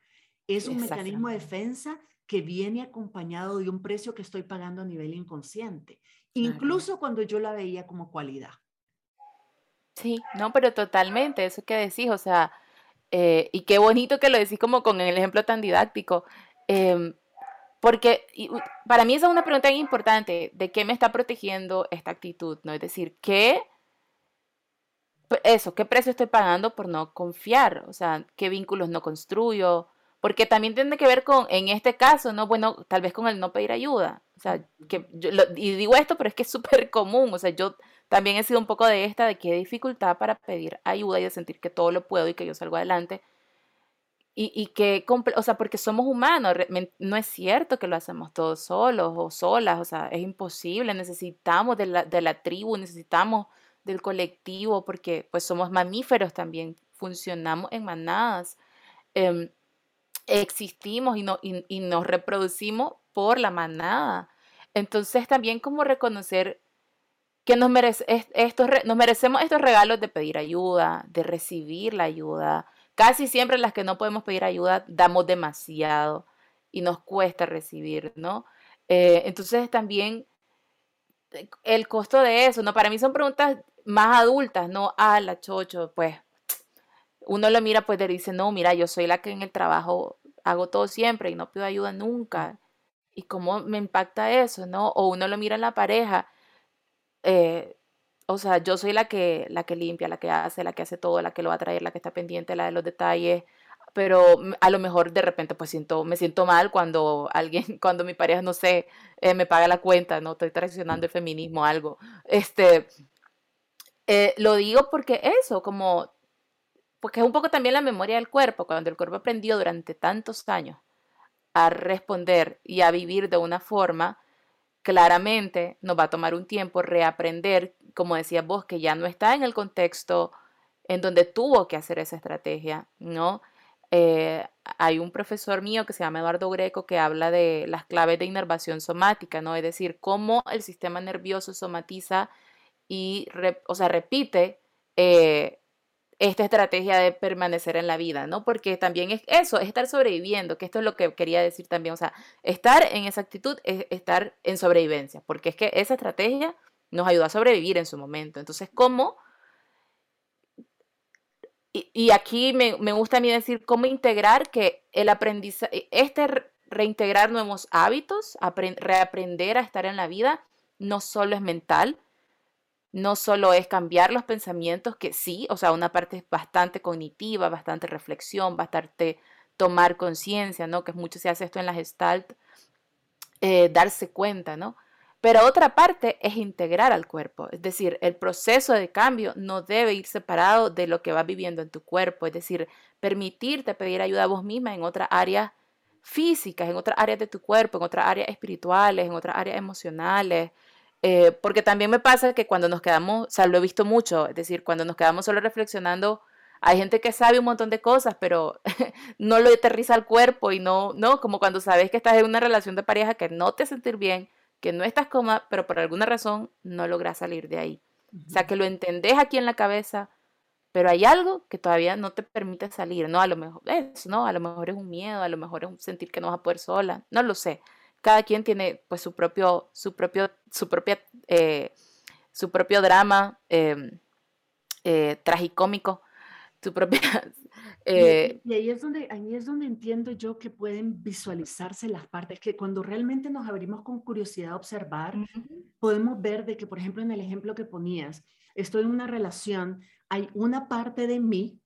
Es un mecanismo de defensa que viene acompañado de un precio que estoy pagando a nivel inconsciente, incluso cuando yo la veía como cualidad. Sí, no, pero totalmente, eso que decís, o sea, eh, y qué bonito que lo decís como con el ejemplo tan didáctico. Em, porque para mí esa es una pregunta importante, ¿de qué me está protegiendo esta actitud? ¿no? Es decir, ¿qué, eso, qué precio estoy pagando por no confiar? O sea, ¿qué vínculos no construyo? Porque también tiene que ver con, en este caso, ¿no? Bueno, tal vez con el no pedir ayuda. O sea, que y digo esto, pero es que es súper común. O sea, yo también he sido un poco de esta, de qué dificultad para pedir ayuda y de sentir que todo lo puedo y que yo salgo adelante y, y que, o sea, porque somos humanos, no es cierto que lo hacemos todos solos o solas, o sea, es imposible, necesitamos de la, de la tribu, necesitamos del colectivo, porque pues somos mamíferos también, funcionamos en manadas, em, existimos y, no, y, nos reproducimos por la manada. Entonces también como reconocer que nos, merece, estos, nos merecemos estos regalos de pedir ayuda, de recibir la ayuda, Casi siempre las que no podemos pedir ayuda damos demasiado y nos cuesta recibir, ¿no? Eh, entonces también eh, el costo de eso, ¿no? Para mí son preguntas más adultas, ¿no? Ah, la chocho, pues uno lo mira, pues le dice, no, mira, yo soy la que en el trabajo hago todo siempre y no pido ayuda nunca. ¿Y cómo me impacta eso, no? O uno lo mira en la pareja, eh, o sea, yo soy la que, la que limpia, la que hace, la que hace todo, la que lo va a traer, la que está pendiente, la de los detalles, pero a lo mejor de repente pues siento, me siento mal cuando alguien, *laughs* cuando mi pareja, no sé, eh, me paga la cuenta, no estoy traicionando el feminismo, algo. Este, eh, lo digo porque eso, como, porque es un poco también la memoria del cuerpo, cuando el cuerpo aprendió durante tantos años a responder y a vivir de una forma, claramente nos va a tomar un tiempo reaprender, como decías vos, que ya no está en el contexto en donde tuvo que hacer esa estrategia, ¿no? Eh, hay un profesor mío que se llama Eduardo Greco que habla de las claves de inervación somática, ¿no? Es decir, cómo el sistema nervioso somatiza y, o sea, repite eh, esta estrategia de permanecer en la vida, ¿no? Porque también es eso, es estar sobreviviendo, que esto es lo que quería decir también, o sea, estar en esa actitud es estar en sobrevivencia, porque es que esa estrategia nos ayuda a sobrevivir en su momento. Entonces, ¿cómo? Y, aquí me, gusta a mí decir cómo integrar que el aprendizaje, este reintegrar nuevos hábitos, reaprender a estar en la vida, no solo es mental, no solo es cambiar los pensamientos, que sí, o sea, una parte es bastante cognitiva, bastante reflexión, bastante tomar conciencia, ¿no? Que mucho se hace esto en la gestalt, eh, darse cuenta, ¿no? Pero otra parte es integrar al cuerpo, es decir, el proceso de cambio no debe ir separado de lo que vas viviendo en tu cuerpo, es decir, permitirte pedir ayuda a vos misma en otras áreas físicas, en otras áreas de tu cuerpo, en otras áreas espirituales, en otras áreas emocionales, Eh, porque también me pasa que cuando nos quedamos, o sea, lo he visto mucho, es decir, cuando nos quedamos solo reflexionando, hay gente que sabe un montón de cosas, pero *laughs* no lo aterriza al cuerpo y no, no, como cuando sabes que estás en una relación de pareja que no te sentir bien, que no estás cómoda, pero por alguna razón no logras salir de ahí. O sea, que lo entendés aquí en la cabeza, pero hay algo que todavía no te permite salir, ¿no? A lo mejor es, ¿no? A lo mejor es un miedo, a lo mejor es un sentir que no vas a poder sola, no lo sé. Cada quien tiene pues su propio, su propio, su propia, eh, su propio drama em, eh, tragicómico, su propia, *laughs* eh, y, ahí, es donde, ahí es donde entiendo yo que pueden visualizarse las partes, que cuando realmente nos abrimos con curiosidad a observar, podemos ver de que, por ejemplo, en el ejemplo que ponías, estoy en una relación, hay una parte de mí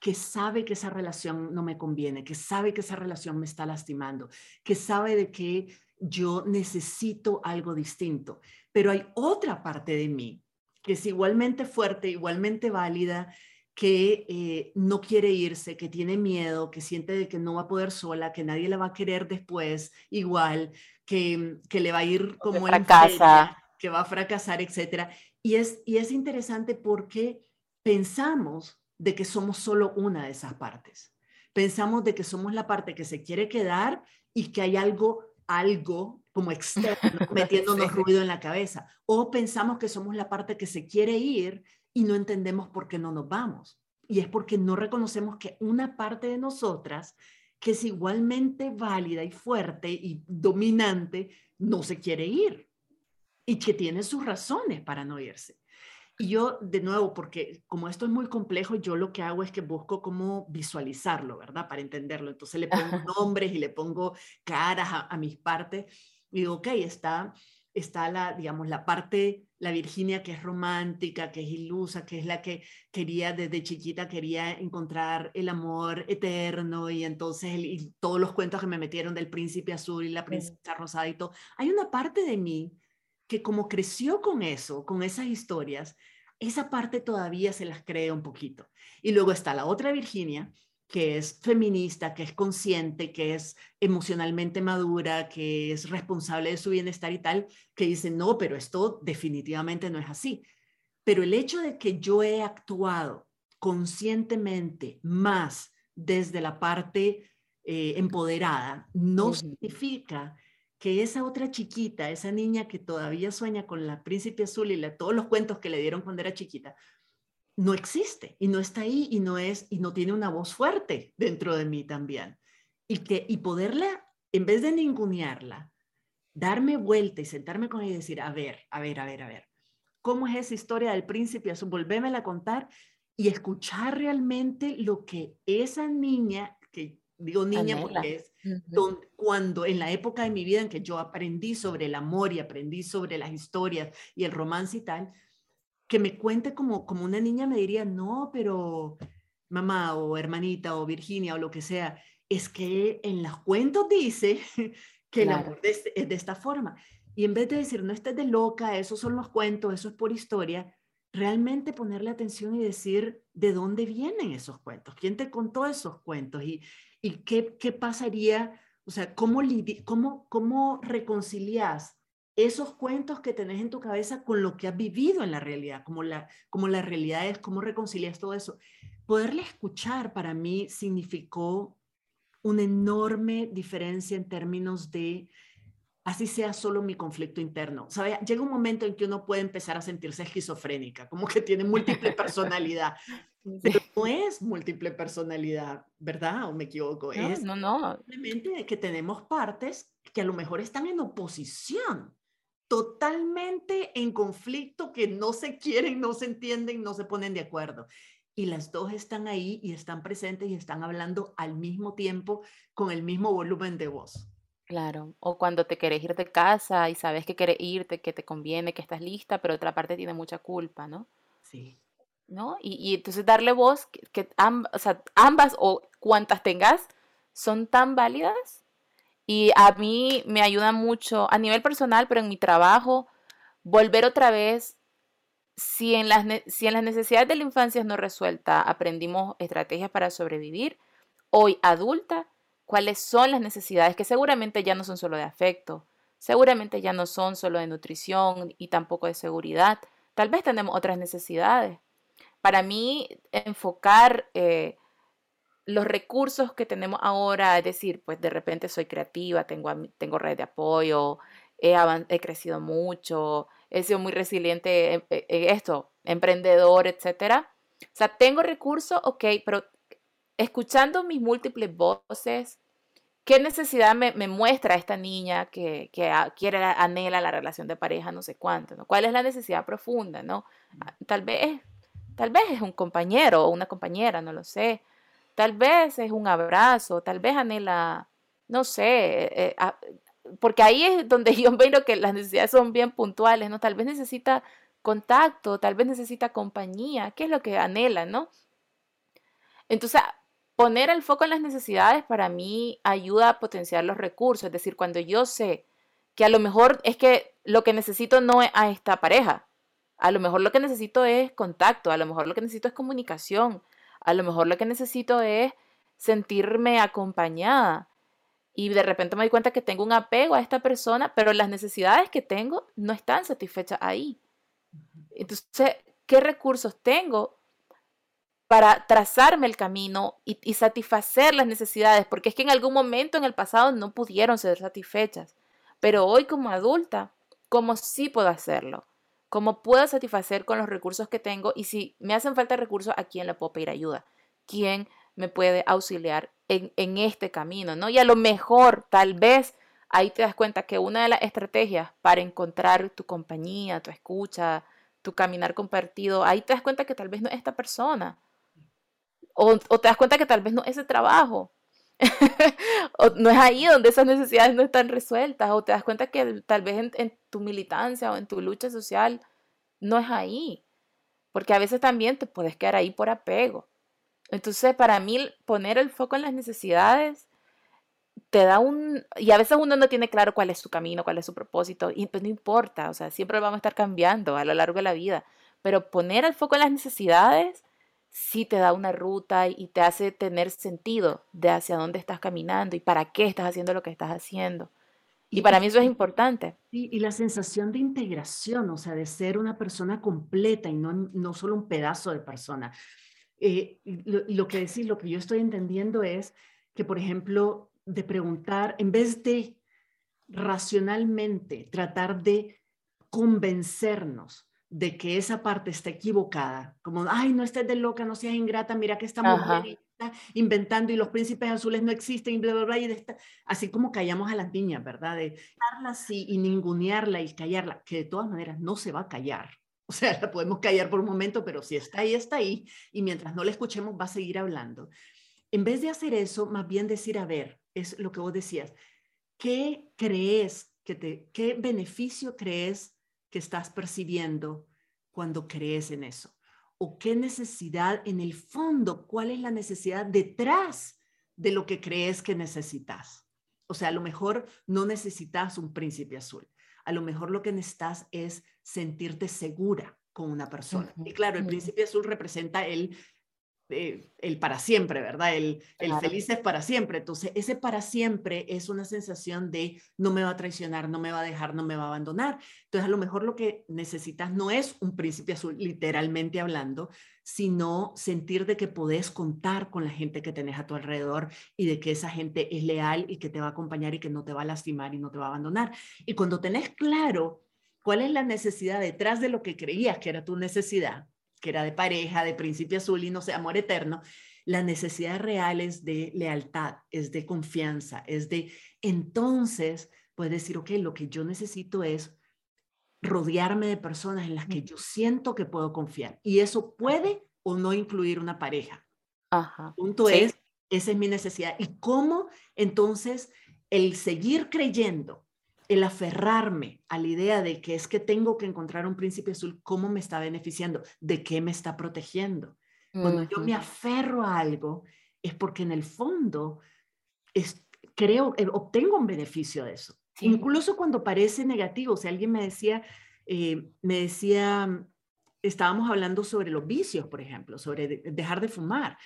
que sabe que esa relación no me conviene, que sabe que esa relación me está lastimando, que sabe de que yo necesito algo distinto, pero hay otra parte de mí que es igualmente fuerte, igualmente válida, que eh, no quiere irse, que tiene miedo, que siente de que no va a poder sola, que nadie la va a querer después igual, que, que le va a ir como en fracasa. que va a fracasar, etcétera. Y es, y es interesante porque pensamos de que somos solo una de esas partes. Pensamos de que somos la parte que se quiere quedar y que hay algo, algo como externo *laughs* metiéndonos ruido en la cabeza. O pensamos que somos la parte que se quiere ir y no entendemos por qué no nos vamos. Y es porque no reconocemos que una parte de nosotras, que es igualmente válida y fuerte y dominante, no se quiere ir y que tiene sus razones para no irse. Y yo, de nuevo, porque como esto es muy complejo, yo lo que hago es que busco cómo visualizarlo, ¿verdad? Para entenderlo. Entonces le pongo *laughs* nombres y le pongo caras a, a mis partes y digo, ok, está está la, digamos, la parte, la Virginia que es romántica, que es ilusa, que es la que quería desde chiquita, quería encontrar el amor eterno y entonces y todos los cuentos que me metieron del príncipe azul y la princesa rosada y todo. Hay una parte de mí que como creció con eso, con esas historias, esa parte todavía se las cree un poquito. Y luego está la otra Virginia, que es feminista, que es consciente, que es emocionalmente madura, que es responsable de su bienestar y tal, que dice, no, pero esto definitivamente no es así. Pero el hecho de que yo he actuado conscientemente más desde la parte eh, empoderada, no significa que esa otra chiquita, esa niña que todavía sueña con la príncipe azul y todos los cuentos que le dieron cuando era chiquita, no existe y no está ahí y no es y no tiene una voz fuerte dentro de mí también. Y que y poderla en vez de ningunearla, darme vuelta y sentarme con ella y decir, a ver, a ver, a ver, a ver, ¿cómo es esa historia del príncipe azul? Volvémela a contar y escuchar realmente lo que esa niña, que digo niña porque es cuando en la época de mi vida en que yo aprendí sobre el amor y aprendí sobre las historias y el romance y tal, que me cuente como, como una niña me diría, no, pero mamá o hermanita o Virginia o lo que sea, es que en los cuentos dice *laughs* que el amor es, de esta forma. Y en vez de decir, no estés de loca, esos son los cuentos, eso es por historia, realmente ponerle atención y decir de dónde vienen esos cuentos, quién te contó esos cuentos y, y qué, qué pasaría, o sea, cómo, cómo, cómo reconcilias esos cuentos que tenés en tu cabeza con lo que has vivido en la realidad, como la, como la realidad es, cómo reconcilias todo eso. Poderle escuchar para mí significó una enorme diferencia en términos de, así sea solo mi conflicto interno. ¿Sabe? Llega un momento en que uno puede empezar a sentirse esquizofrénica, como que tiene múltiple personalidad. *laughs* Pero no es múltiple personalidad, ¿verdad? ¿O me equivoco? No, es no, no. Simplemente que tenemos partes que a lo mejor están en oposición totalmente en conflicto, que no se quieren, no se entienden, no se ponen de acuerdo. Y las dos están ahí y están presentes y están hablando al mismo tiempo con el mismo volumen de voz. Claro, o cuando te querés ir de casa y sabes que quieres irte, que te conviene, que estás lista, pero otra parte tiene mucha culpa, ¿no? Sí. ¿No? Y, entonces darle voz, que, ambas o cuantas tengas son tan válidas y a mí me ayuda mucho a nivel personal, pero en mi trabajo, volver otra vez, si en las, si en las necesidades de la infancia no resuelta, aprendimos estrategias para sobrevivir, hoy adulta, cuáles son las necesidades que seguramente ya no son solo de afecto, seguramente ya no son solo de nutrición y tampoco de seguridad. Tal vez tenemos otras necesidades. Para mí, enfocar eh, los recursos que tenemos ahora, es decir, pues de repente soy creativa, tengo, tengo red de apoyo, he, crecido mucho, he sido muy resiliente en, esto, emprendedor, etcétera. O sea, tengo recursos, ok, pero escuchando mis múltiples voces, ¿qué necesidad me, muestra esta niña que, quiere, anhela la relación de pareja, no sé cuánto, ¿no? ¿Cuál es la necesidad profunda, no? Ah, tal vez, tal vez es un compañero o una compañera, no lo sé. Tal vez es un abrazo, tal vez anhela, no sé, eh, eh, porque ahí es donde yo *laughs* veo que las necesidades son bien puntuales, ¿no? Tal vez necesita contacto, tal vez necesita compañía, ¿qué es lo que anhela, no? Entonces, poner el foco en las necesidades para mí ayuda a potenciar los recursos, es decir, cuando yo sé que a lo mejor es que lo que necesito no es a esta pareja, a lo mejor lo que necesito es contacto, a lo mejor lo que necesito es comunicación, a lo mejor lo que necesito es sentirme acompañada, y de repente me doy cuenta que tengo un apego a esta persona, pero las necesidades que tengo no están satisfechas ahí. Entonces, ¿qué recursos tengo para trazarme el camino y, satisfacer las necesidades? Porque es que en algún momento en el pasado no pudieron ser satisfechas, pero hoy como adulta, ¿cómo sí puedo hacerlo? ¿Cómo puedo satisfacer con los recursos que tengo? Y si me hacen falta recursos, ¿a quién le puedo pedir ayuda? ¿Quién me puede auxiliar en, este camino, ¿no? Y a lo mejor, tal vez, ahí te das cuenta que una de las estrategias para encontrar tu compañía, tu escucha, tu caminar compartido, ahí te das cuenta que tal vez no es esta persona. O, te das cuenta que tal vez no es ese trabajo. *laughs* o no es ahí donde esas necesidades no están resueltas. O te das cuenta que tal vez en, en tu militancia o en tu lucha social no es ahí. Porque a veces también te puedes quedar ahí por apego. Entonces, para mí, poner el foco en las necesidades te da un... Y a veces uno no tiene claro cuál es su camino, cuál es su propósito, y pues no importa, o sea, siempre vamos a estar cambiando a lo largo de la vida, pero poner el foco en las necesidades sí te da una ruta y te hace tener sentido de hacia dónde estás caminando y para qué estás haciendo lo que estás haciendo. Y para mí eso es importante. Y, y la sensación de integración, o sea, de ser una persona completa y no, no solo un pedazo de persona. Eh, lo, lo, que decís, lo que yo estoy entendiendo es que, por ejemplo, de preguntar, en vez de racionalmente tratar de convencernos de que esa parte está equivocada, como, ay, no estés de loca, no seas ingrata, mira que esta mujer está inventando y los príncipes azules no existen y bla, bla, bla, y de así como callamos a las niñas, ¿verdad? De darla así y ningunearla y callarla, que de todas maneras no se va a callar, o sea, la podemos callar por un momento, pero si está ahí, está ahí. Y mientras no la escuchemos, va a seguir hablando. En vez de hacer eso, más bien decir, a ver, es lo que vos decías, ¿qué crees que te, qué beneficio crees que estás percibiendo cuando crees en eso? ¿O qué necesidad en el fondo, cuál es la necesidad detrás de lo que crees que necesitas? O sea, a lo mejor no necesitas un príncipe azul. A lo mejor lo que necesitas es sentirte segura con una persona. Y claro, el príncipe azul representa el, eh, el para siempre, ¿verdad? El, el feliz es para siempre. Entonces, ese para siempre es una sensación de no me va a traicionar, no me va a dejar, no me va a abandonar. Entonces, a lo mejor lo que necesitas no es un príncipe azul, literalmente hablando, sino sentir de que podés contar con la gente que tenés a tu alrededor y de que esa gente es leal y que te va a acompañar y que no te va a lastimar y no te va a abandonar. Y cuando tenés claro ¿Cuál es la necesidad detrás de lo que creías que era tu necesidad, que era de pareja, de principio azul y no sé, amor eterno? La necesidad real es de lealtad, es de confianza, es de entonces puedes decir, ok, lo que yo necesito es rodearme de personas en las que yo siento que puedo confiar. Y eso puede o no incluir una pareja. Ajá. Punto es, esa es mi necesidad. ¿Y cómo entonces el seguir creyendo el aferrarme a la idea de que es que tengo que encontrar un príncipe azul, ¿cómo me está beneficiando? ¿De qué me está protegiendo? Cuando yo me aferro a algo, es porque en el fondo es, creo, eh, obtengo un beneficio de eso. Incluso cuando parece negativo, si alguien me decía, eh, me decía, estábamos hablando sobre los vicios, por ejemplo, sobre dejar de fumar.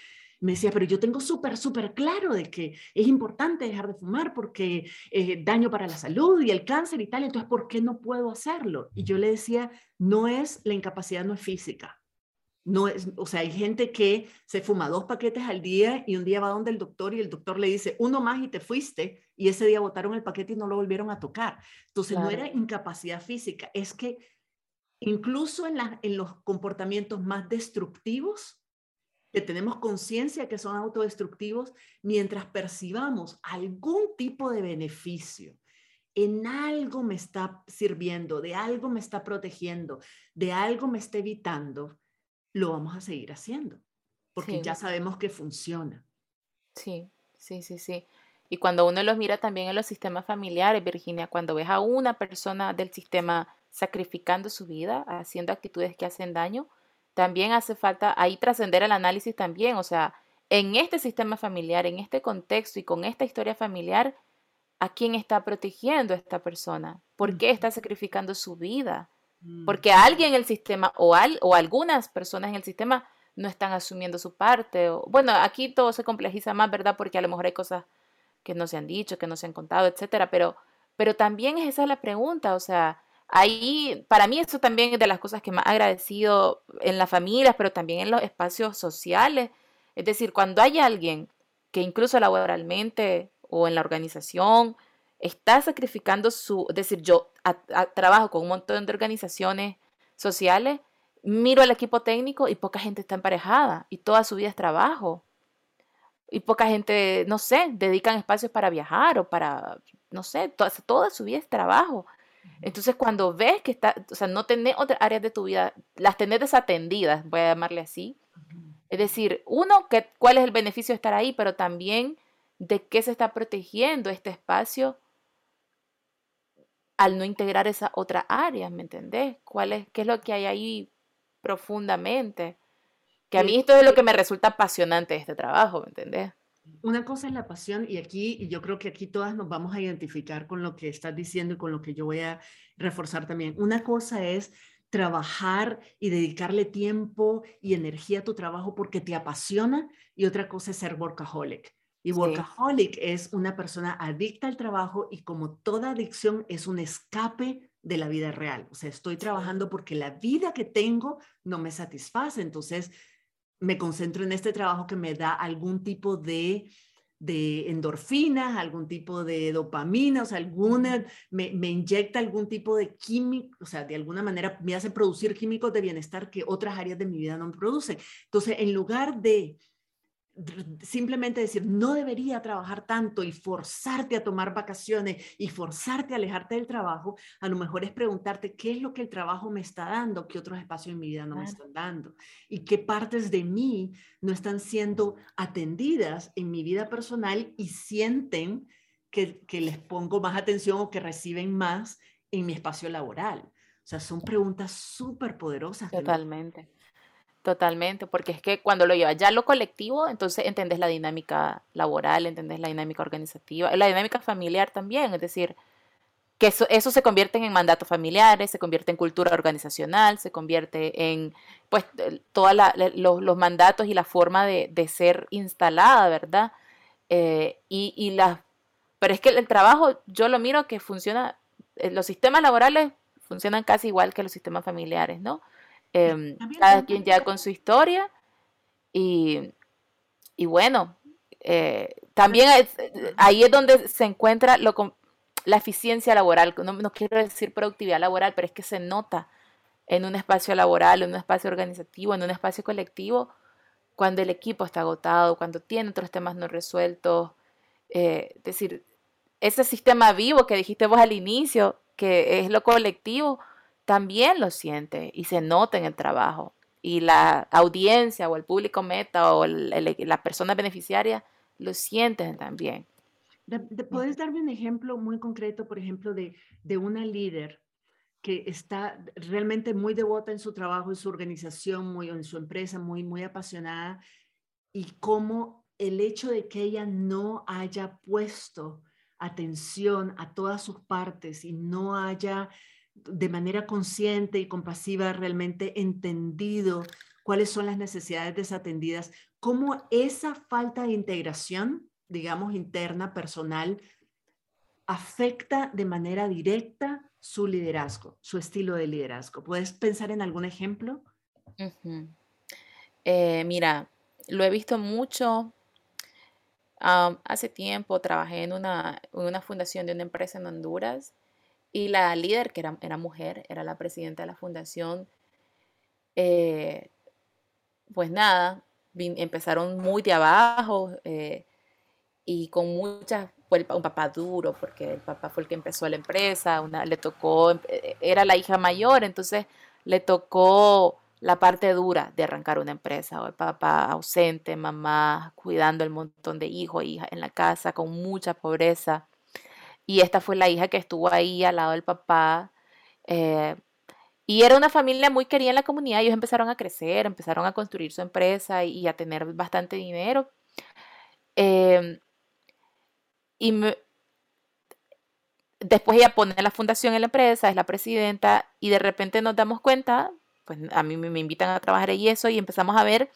Me decía, pero yo tengo súper, súper claro de que es importante dejar de fumar porque eh, daño para la salud y el cáncer y tal, entonces, ¿por qué no puedo hacerlo? Y yo le decía, no es, la incapacidad no es física. No es, o sea, hay gente que se fuma dos paquetes al día y un día va donde el doctor y el doctor le dice uno más y te fuiste y ese día botaron el paquete y no lo volvieron a tocar. Entonces no era incapacidad física, es que incluso en, en los comportamientos más destructivos, que tenemos conciencia que son autodestructivos, mientras percibamos algún tipo de beneficio, en algo me está sirviendo, de algo me está protegiendo, de algo me está evitando, lo vamos a seguir haciendo, porque ya sabemos que funciona. Sí, sí, sí, sí. Y cuando uno los mira también en los sistemas familiares, Virginia, cuando ves a una persona del sistema sacrificando su vida, haciendo actitudes que hacen daño, también hace falta ahí trascender el análisis también, o sea, en este sistema familiar, en este contexto y con esta historia familiar, ¿a quién está protegiendo esta persona? ¿Por qué está sacrificando su vida? Mm. Porque alguien en el sistema o, al, o algunas personas en el sistema no están asumiendo su parte. O, bueno, aquí todo se complejiza más, ¿verdad? Porque a lo mejor hay cosas que no se han dicho, que no se han contado, etcétera. Pero, pero también es esa la pregunta, o sea, ahí, para mí eso también es de las cosas que más agradecido en las familias, pero también en los espacios sociales. Es decir, cuando hay alguien que incluso laboralmente o en la organización está sacrificando su, es decir, yo trabajo con un montón de organizaciones sociales, miro al equipo técnico y poca gente está emparejada y toda su vida es trabajo. Y poca gente, no sé, dedican espacios para viajar o para, no sé, toda su vida es trabajo. Entonces, cuando ves que está, o sea, no tenés otras áreas de tu vida, las tenés desatendidas, voy a llamarle así. Es decir, uno, que, cuál es el beneficio de estar ahí, pero también de qué se está protegiendo este espacio al no integrar esa otra área, ¿me entendés? ¿Cuál es, ¿Qué es lo que hay ahí profundamente? Que a mí esto es lo que me resulta apasionante de este trabajo, ¿me entendés? Una cosa es la pasión y aquí, y yo creo que aquí todas nos vamos a identificar con lo que estás diciendo y con lo que yo voy a reforzar también. Una cosa es trabajar y dedicarle tiempo y energía a tu trabajo porque te apasiona y otra cosa es ser workaholic. Y workaholic es una persona adicta al trabajo y como toda adicción es un escape de la vida real. O sea, estoy trabajando porque la vida que tengo no me satisface. Entonces, me concentro en este trabajo que me da algún tipo de, de endorfinas, algún tipo de dopamina, o sea, alguna, me, me, inyecta algún tipo de químico, o sea, de alguna manera me hace producir químicos de bienestar que otras áreas de mi vida no me producen. Entonces, en lugar de simplemente decir, no debería trabajar tanto y forzarte a tomar vacaciones y forzarte a alejarte del trabajo, a lo mejor es preguntarte qué es lo que el trabajo me está dando, qué otros espacios en mi vida no me están dando y qué partes de mí no están siendo atendidas en mi vida personal y sienten que, que les pongo más atención o que reciben más en mi espacio laboral. O sea, son preguntas súper poderosas. Totalmente. Totalmente, porque es que cuando lo llevas ya a lo colectivo, entonces entendés la dinámica laboral, entendés la dinámica organizativa, la dinámica familiar también, es decir, que eso, eso se convierte en mandatos familiares, se convierte en cultura organizacional, se convierte en pues todos los, mandatos y la forma de, de ser instalada, ¿verdad? Eh, y, y la, pero es que el trabajo, yo lo miro que funciona, eh, los sistemas laborales funcionan casi igual que los sistemas familiares, ¿no? Em, cada quien ya con su historia y, y bueno, eh, también ahí es donde se encuentra lo, la eficiencia laboral, no, no, quiero decir productividad laboral, pero es que se nota en un espacio laboral, en un espacio organizativo, en un espacio colectivo, cuando el equipo está agotado, cuando tiene otros temas no resueltos. Eh, es decir, ese sistema vivo que dijiste vos al inicio, que es lo colectivo, también lo siente y se nota en el trabajo. Y la audiencia o el público meta o la persona beneficiaria lo sienten también. ¿Puedes darme un ejemplo muy concreto, por ejemplo, de, de una líder que está realmente muy devota en su trabajo, en su organización, muy, en su empresa, muy, muy apasionada, y cómo el hecho de que ella no haya puesto atención a todas sus partes y no haya de manera consciente y compasiva realmente entendido cuáles son las necesidades desatendidas, cómo esa falta de integración, digamos, interna, personal, afecta de manera directa su liderazgo, su estilo de liderazgo. ¿Puedes pensar en algún ejemplo? Eh, mira, lo he visto mucho. hace tiempo trabajé en una, fundación de una empresa en Honduras y la líder, que era, era mujer, era la presidenta de la fundación, eh, pues nada, empezaron muy de abajo eh, y con muchas, fue un papá duro, porque el papá fue el que empezó la empresa, una, le tocó, eh, era la hija mayor, entonces le tocó la parte dura de arrancar una empresa, o el papá ausente, mamá cuidando el montón de hijos hijas en la casa, con mucha pobreza. Y esta fue la hija que estuvo ahí al lado del papá. Eh, y era una familia muy querida en la comunidad. Ellos empezaron a crecer, empezaron a construir su empresa y, a tener bastante dinero. Em, y después ella pone la fundación en la empresa, es la presidenta, y de repente nos damos cuenta, pues a mí me, invitan a trabajar y eso, y empezamos a ver,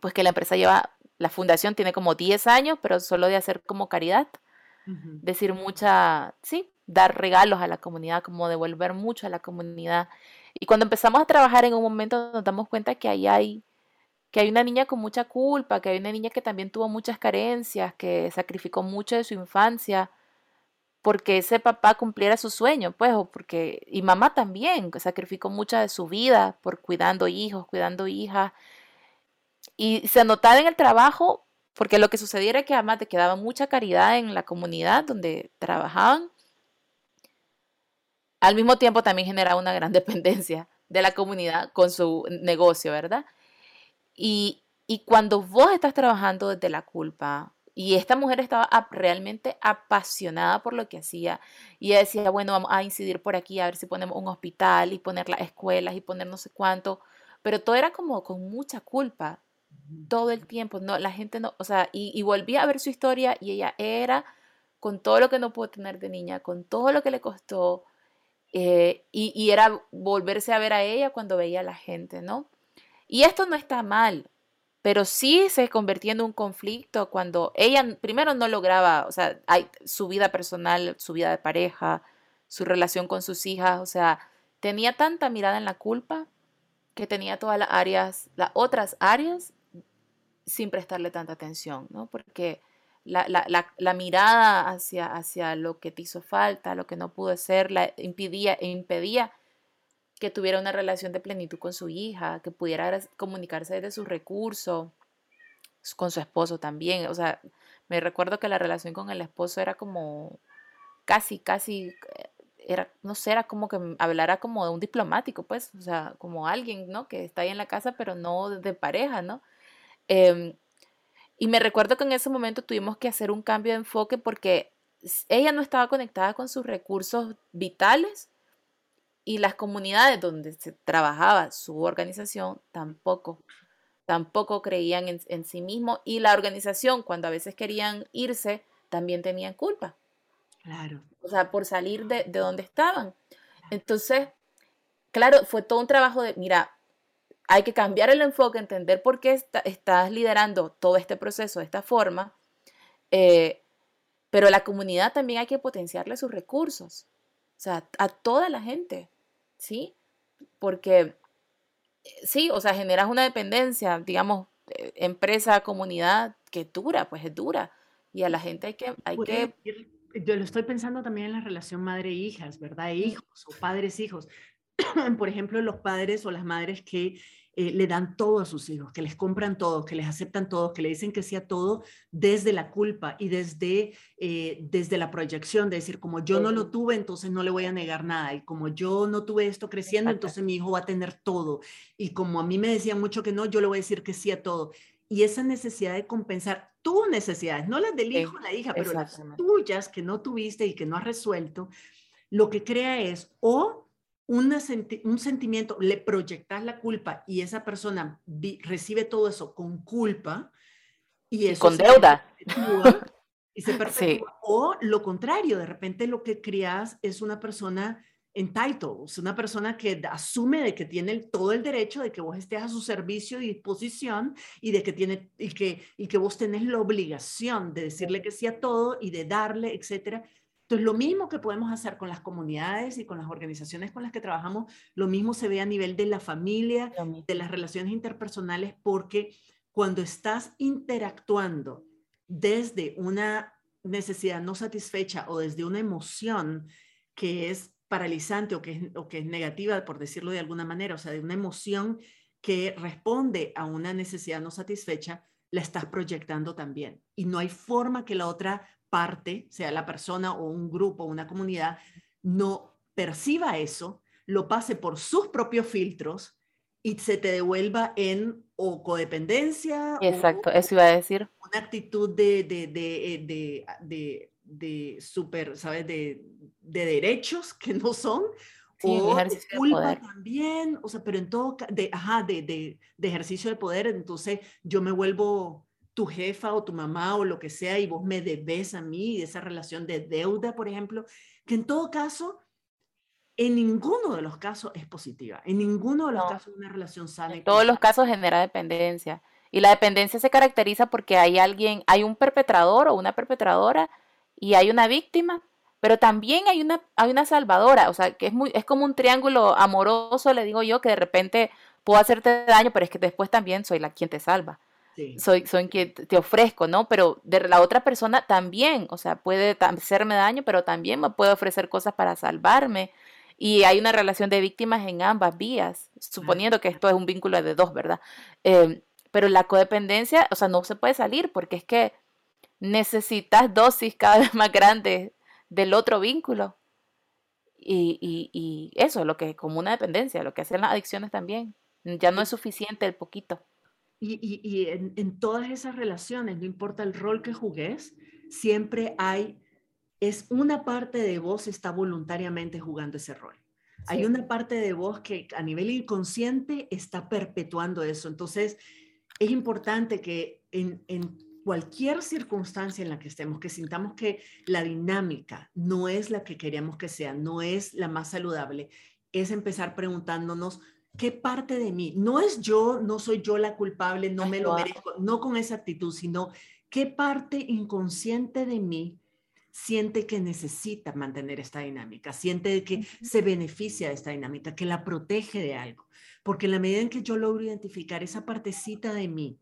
pues que la empresa lleva, la fundación tiene como 10 años, pero solo de hacer como caridad, decir mucha, sí, dar regalos a la comunidad, como devolver mucho a la comunidad. Y cuando empezamos a trabajar en un momento nos damos cuenta que ahí hay que hay una niña con mucha culpa, que hay una niña que también tuvo muchas carencias, que sacrificó mucho de su infancia porque ese papá cumpliera su sueño, pues, o porque, y mamá también, que sacrificó mucha de su vida por cuidando hijos, cuidando hijas. Y se notaba en el trabajo, porque lo que sucedía era que además te quedaba mucha caridad en la comunidad donde trabajaban, al mismo tiempo también generaba una gran *laughs* dependencia de la comunidad con su negocio, ¿verdad? Y, cuando vos estás trabajando desde la culpa, y esta mujer estaba realmente apasionada por lo que hacía. Y ella decía, bueno, vamos a incidir por aquí, a ver si ponemos un hospital y poner las escuelas y poner no sé cuánto. Pero todo era como con mucha culpa, todo el tiempo. No, la gente no, o sea, y, y volvía a ver su historia y ella era con todo lo que no pudo tener de niña, con todo lo que le costó, eh, y, era volverse a ver a ella cuando veía a la gente, ¿no? Y esto no está mal, pero sí se convertía en un conflicto cuando ella primero no lograba, o sea, hay, su vida personal, su vida de pareja, su relación con sus hijas, o sea, tenía tanta mirada en la culpa que tenía todas las áreas, las otras áreas, sin prestarle tanta atención, ¿no? Porque la, mirada hacia, hacia lo que te hizo falta, lo que no pudo ser, la impedía, impedía que tuviera una relación de plenitud con su hija, que pudiera comunicarse desde sus recursos, con su esposo también. O sea, me recuerdo que la relación con el esposo era como casi, casi, eh, era, no sé, era como que hablara como de un diplomático, pues, o sea, como alguien, ¿no? Que está ahí en la casa, pero no de pareja, ¿no? Em, y me recuerdo que en ese momento tuvimos que hacer un cambio de enfoque porque ella no estaba conectada con sus recursos vitales y las comunidades donde se trabajaba su organización tampoco, tampoco creían en, sí mismo y la organización cuando a veces querían irse también tenían culpa. Claro. O sea, por salir de, de donde estaban. Entonces, claro, fue todo un trabajo de, mira, hay que cambiar el enfoque, entender por qué estás liderando todo este proceso de esta forma, eh, pero la comunidad también hay que potenciarle sus recursos, o sea, a toda la gente, ¿sí? Porque, eh, sí, o sea, generas una dependencia, digamos, eh, empresa, comunidad, que dura, pues es dura, y a la gente hay que... Hay que yo lo estoy pensando también en la relación madre-hijas, ¿verdad? Hijos o padres-hijos. *coughs* por ejemplo, los padres o las madres que eh, le dan todo a sus hijos, que les compran todo, que les aceptan todo, que le dicen que sea todo desde la culpa y desde, eh, desde la proyección, de decir, como yo no lo tuve, entonces no le voy a negar nada, y como yo no tuve esto creciendo, entonces mi hijo va a tener todo, y como a mí me decían mucho que no, yo le voy a decir que sí a todo. Y esa necesidad de compensar tus necesidades, no las del hijo o la hija, pero las tuyas que no tuviste y que no has resuelto, lo que crea es o un sentimiento, le proyectas la culpa y esa persona recibe todo eso con culpa y, eso con deuda. *laughs* y se O lo contrario, de repente lo que creas es una persona entitled, es una persona que asume de que tiene todo el derecho de que vos estés a su servicio y disposición y de que tiene y que y que vos tenés la obligación de decirle que sí a todo y de darle, etcétera. Entonces, lo mismo que podemos hacer con las comunidades y con las organizaciones con las que trabajamos, lo mismo se ve a nivel de la familia, de las relaciones interpersonales, porque cuando estás interactuando desde una necesidad no satisfecha o desde una emoción que es paralizante o que es, o que es negativa, por decirlo de alguna manera, o sea, de una emoción que responde a una necesidad no satisfecha, la estás proyectando también. Y no hay forma que la otra parte, sea la persona o un grupo o una comunidad, no perciba eso, lo pase por sus propios filtros y se te devuelva en o codependencia. Exacto, eso iba a decir. Una actitud de, de, de, de de super, ¿sabes? De, de, derechos que no son. o culpa también, o sea, pero en todo, de, ajá, de, de, de, ejercicio de poder, entonces yo me vuelvo tu jefa o tu mamá o lo que sea y vos me debes a mí, esa relación de deuda, por ejemplo, que en todo caso, en ninguno de los casos es positiva, en ninguno de los casos una relación sana. En todos los casos genera dependencia. Y la dependencia se caracteriza porque hay alguien, hay un perpetrador o una perpetradora y hay una víctima, pero también hay una, hay una salvadora, o sea, que es, muy, es como un triángulo amoroso, le digo yo, que de repente puedo hacerte daño, pero es que después también soy la quien te salva. Soy, soy quien te ofrezco, ¿no? Pero de la otra persona también, o sea, puede hacerme daño, pero también me puede ofrecer cosas para salvarme. Y hay una relación de víctimas en ambas vías, suponiendo que esto es un vínculo de dos, ¿verdad? Em, pero la codependencia, o sea, no se puede salir porque es que necesitas dosis cada vez más grandes del otro vínculo. Y, y, y, eso, lo que es como una dependencia, lo que hacen las adicciones también. Ya no es suficiente el poquito. Y, y en, en, todas esas relaciones, no importa el rol que jugues, siempre hay, es una parte de vos está voluntariamente jugando ese rol. Hay una parte de vos que a nivel inconsciente está perpetuando eso. Entonces, es importante que en, en cualquier circunstancia en la que estemos, que sintamos que la dinámica no es la que queríamos que sea, no es la más saludable, es empezar preguntándonos qué parte de mí, no es yo, no soy yo la culpable, no me lo merezco, no con esa actitud, sino qué parte inconsciente de mí siente que necesita mantener esta dinámica, siente que se beneficia de esta dinámica, que la protege de algo. Porque en la medida en que yo logro identificar esa partecita de mí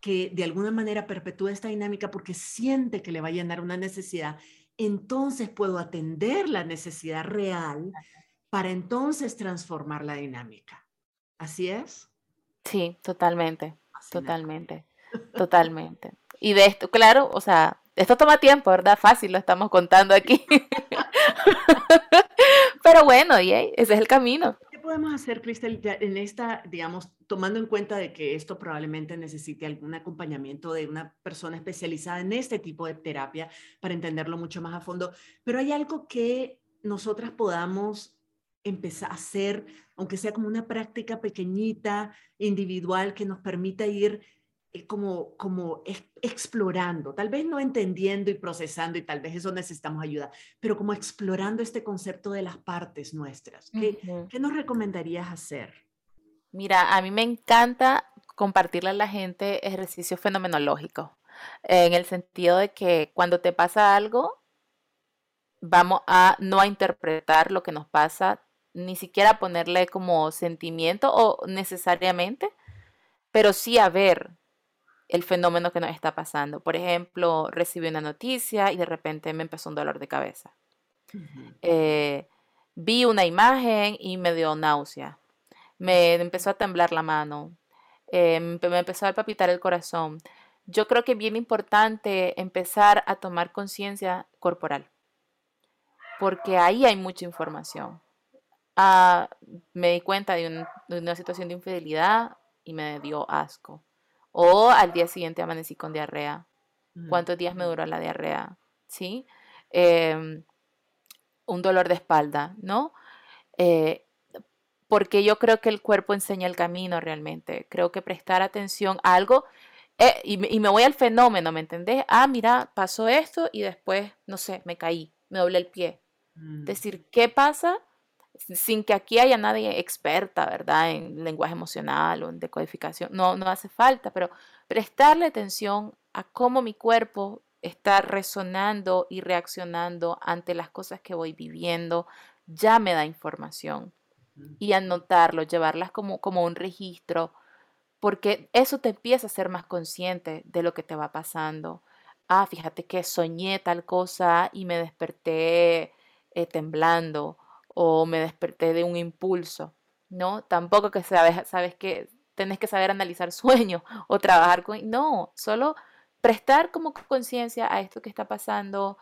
que de alguna manera perpetúa esta dinámica porque siente que le va a llenar una necesidad, entonces puedo atender la necesidad real para entonces transformar la dinámica. ¿Así es? Sí, totalmente, totalmente, *laughs* totalmente. Y de esto, claro, o sea, esto toma tiempo, ¿verdad? Fácil, lo estamos contando aquí. *laughs* Pero bueno, y ese es el camino podemos hacer, Cristel, en esta, digamos, tomando en cuenta de que esto probablemente necesite algún acompañamiento de una persona especializada en este tipo de terapia para entenderlo mucho más a fondo, pero hay algo que nosotras podamos empezar a hacer, aunque sea como una práctica pequeñita, individual, que nos permita ir eh, como, como explorando, tal vez no entendiendo y procesando, y tal vez eso necesitamos ayuda, pero como explorando este concepto de las partes nuestras. ¿Qué, ¿qué nos recomendarías hacer? Mira, a mí me encanta compartirle a la gente ejercicios fenomenológicos, en el sentido de que cuando te pasa algo, vamos a no a interpretar lo que nos pasa, ni siquiera ponerle como sentimiento o necesariamente, pero sí a ver el fenómeno que nos está pasando. Por ejemplo, recibí una noticia y de repente me empezó un dolor de cabeza. Eh, vi una imagen y me dio náusea. Me empezó a temblar la mano. Eh, me empezó a palpitar el corazón. Yo creo que es bien importante empezar a tomar conciencia corporal, porque ahí hay mucha información. Ah, me di cuenta de una situación de infidelidad y me dio asco. O al día siguiente amanecí con diarrea. Mm, ¿Cuántos días me duró la diarrea? ¿Sí? Em, un dolor de espalda, ¿no? Eh, porque yo creo que el cuerpo enseña el camino realmente. Creo que prestar atención a algo, eh, y, me voy al fenómeno, ¿me entendés? Ah, mira, pasó esto y después, no sé, me caí, me doblé el pie. Mm. decir, ¿qué pasa sin que aquí haya nadie experta, ¿verdad? En lenguaje emocional o en decodificación, no, no hace falta, pero prestarle atención a cómo mi cuerpo está resonando y reaccionando ante las cosas que voy viviendo, ya me da información. Y anotarlo, llevarlas como, como un registro, porque eso te empieza a ser más consciente de lo que te va pasando. Ah, fíjate que soñé tal cosa y me desperté eh, temblando o me desperté de un impulso, ¿no? Tampoco que sabes, sabes que tenés que saber analizar sueños *laughs* o trabajar con... No, solo prestar como conciencia a esto que está pasando,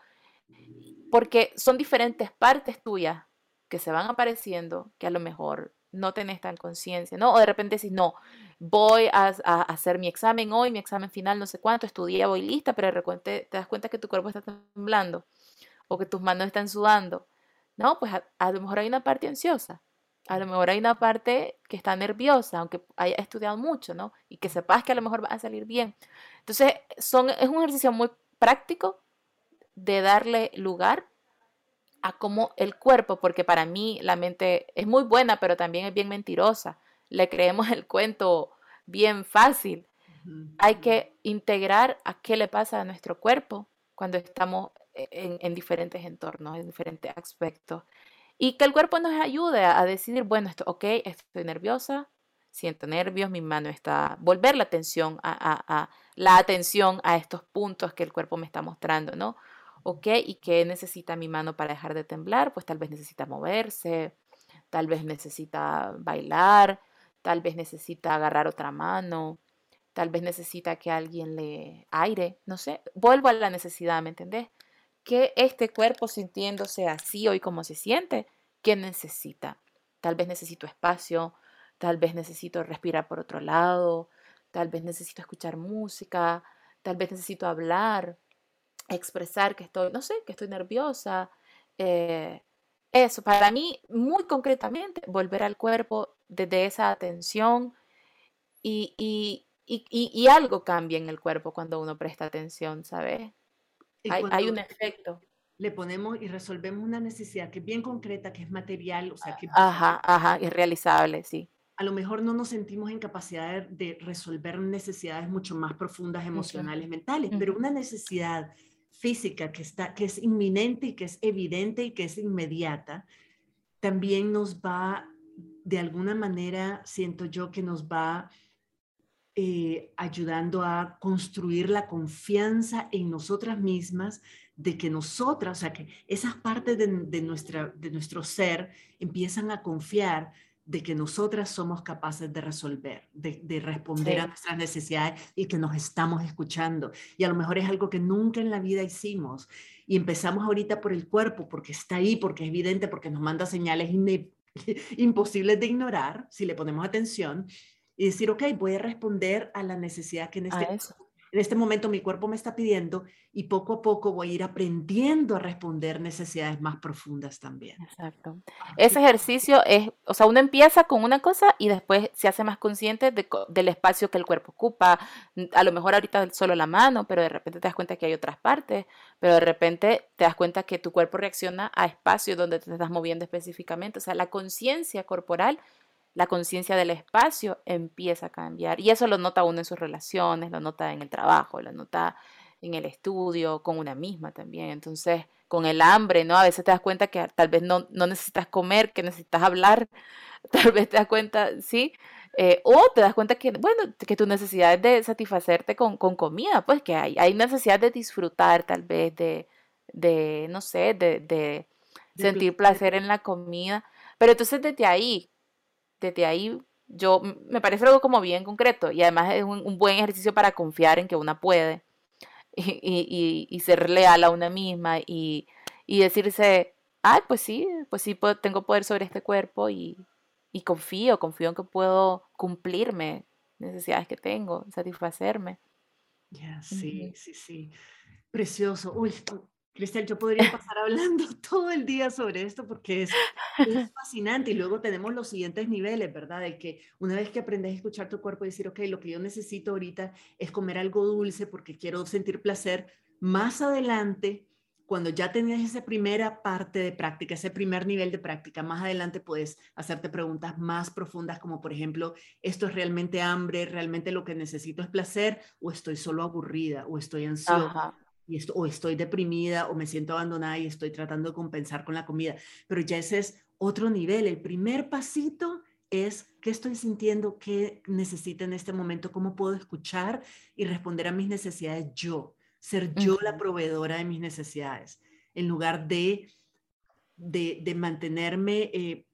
porque son diferentes partes tuyas que se van apareciendo que a lo mejor no tenés tan conciencia, ¿no? O de repente decís, no, voy a, hacer mi examen hoy, mi examen final, no sé cuánto, estudié, voy lista, pero de repente te das cuenta que tu cuerpo está temblando o que tus manos están sudando. No, pues a, lo mejor hay una parte ansiosa, a lo mejor hay una parte que está nerviosa, aunque haya estudiado mucho, ¿no? Y que sepas que a lo mejor va a salir bien. Entonces, son, es un ejercicio muy práctico de darle lugar a cómo el cuerpo, porque para mí la mente es muy buena, pero también es bien mentirosa. Le creemos el cuento bien fácil. Hay que integrar a qué le pasa a nuestro cuerpo cuando estamos en, diferentes entornos, en diferentes aspectos. Y que el cuerpo nos ayude a, decidir, bueno, esto, ok, estoy nerviosa, siento nervios, mi mano está, volver la atención a, la atención a estos puntos que el cuerpo me está mostrando, ¿no? Ok, ¿y qué necesita mi mano para dejar de temblar? Pues tal vez necesita moverse, tal vez necesita bailar, tal vez necesita agarrar otra mano, tal vez necesita que alguien le aire, no sé, vuelvo a la necesidad, ¿me entendés? Que este cuerpo sintiéndose así hoy como se siente, ¿qué necesita? Tal vez necesito espacio, tal vez necesito respirar por otro lado, tal vez necesito escuchar música, tal vez necesito hablar, expresar que estoy, no sé, que estoy nerviosa. Eh, eso, para mí, muy concretamente, volver al cuerpo desde esa atención y, y, y algo cambia en el cuerpo cuando uno presta atención, ¿sabes? Hay, un efecto. Le ponemos y resolvemos una necesidad que es bien concreta, que es material, o sea, que... Ajá, ajá, es realizable, sí. A lo mejor no nos sentimos en capacidad de resolver necesidades mucho más profundas, emocionales, mentales, pero una necesidad física que, está, que es inminente y que es evidente y que es inmediata, también nos va, de alguna manera, siento yo que nos va eh, ayudando a construir la confianza en nosotras mismas de que nosotras, o sea, que esas partes de, nuestra, de nuestro ser empiezan a confiar de que nosotras somos capaces de resolver, de, responder a nuestras necesidades y que nos estamos escuchando. Y a lo mejor es algo que nunca en la vida hicimos. Y empezamos ahorita por el cuerpo, porque está ahí, porque es evidente, porque nos manda señales *laughs* imposibles de ignorar si le ponemos atención y decir, ok, voy a responder a la necesidad que en este, en este momento mi cuerpo me está pidiendo y poco a poco voy a ir aprendiendo a responder necesidades más profundas también. Exacto. Ese ejercicio es, o sea, uno empieza con una cosa y después se hace más consciente del espacio que el cuerpo ocupa. A lo mejor ahorita solo la mano, pero de repente te das cuenta que hay otras partes, pero de repente te das cuenta que tu cuerpo reacciona a espacios donde te estás moviendo específicamente. O sea, la conciencia corporal la conciencia del espacio empieza a cambiar. Y eso lo nota uno en sus relaciones, lo nota en el trabajo, lo nota en el estudio, con una misma también. Entonces, con el hambre, ¿no? A veces te das cuenta que tal vez no, necesitas comer, que necesitas hablar, *laughs* tal vez te das cuenta, ¿sí? Eh, o te das cuenta que, bueno, que tu necesidad es de satisfacerte con, comida, pues que hay, hay necesidad de disfrutar tal vez, de, de no sé, de, de sentir placer en la comida. Pero entonces desde ahí, desde ahí yo me parece algo como bien concreto y además es un, buen ejercicio para confiar en que una puede *laughs* y, ser leal a una misma y, decirse, ay, pues sí, pues sí, tengo poder sobre este cuerpo y, confío, confío en que puedo cumplirme necesidades que tengo, satisfacerme. Ya, sí, sí, sí. Precioso. Uy, Cristel, yo podría pasar hablando *laughs* todo el día sobre esto porque es, *laughs* fascinante y luego tenemos los siguientes niveles, ¿verdad? De que una vez que aprendes a escuchar tu cuerpo y decir, ok, lo que yo necesito ahorita es comer algo dulce porque quiero sentir placer, más adelante cuando ya tenías esa primera parte de práctica, ese primer nivel de práctica, más adelante puedes hacerte preguntas más profundas como por ejemplo, ¿esto es realmente hambre? ¿Realmente lo que necesito es placer? ¿O estoy solo aburrida? ¿O estoy ansiosa? Y esto, o estoy deprimida o me siento abandonada y estoy tratando de compensar con la comida. Pero ya ese es otro nivel. El primer pasito es qué estoy sintiendo, qué necesito en este momento, cómo puedo escuchar y responder a mis necesidades yo ser yo la proveedora de mis necesidades, en lugar de, de, mantenerme eh,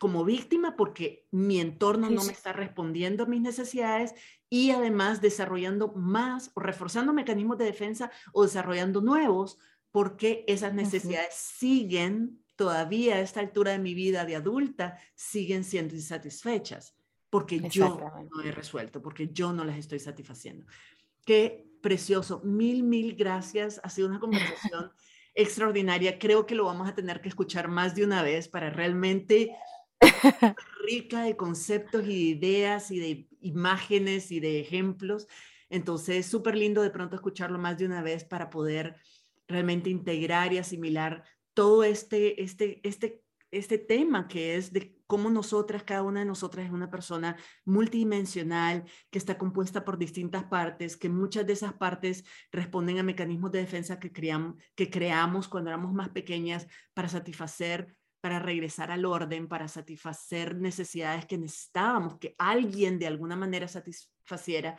como víctima porque mi entorno no me está respondiendo a mis necesidades y además desarrollando más o reforzando mecanismos de defensa o desarrollando nuevos porque esas necesidades siguen todavía a esta altura de mi vida de adulta, siguen siendo insatisfechas porque yo no he resuelto, porque yo no las estoy satisfaciendo. Que precioso. Mil, mil gracias. Ha sido una conversación *laughs* extraordinaria. Creo que lo vamos a tener que escuchar más de una vez para realmente *laughs* rica de conceptos y de ideas y de imágenes y de ejemplos. Entonces, súper lindo de pronto escucharlo más de una vez para poder realmente integrar y asimilar todo este, este, este este tema que es de cómo nosotras, cada una de nosotras es una persona multidimensional que está compuesta por distintas partes, que muchas de esas partes responden a mecanismos de defensa que, creamos, que creamos cuando éramos más pequeñas para satisfacer, para regresar al orden, para satisfacer necesidades que necesitábamos, que alguien de alguna manera satisfaciera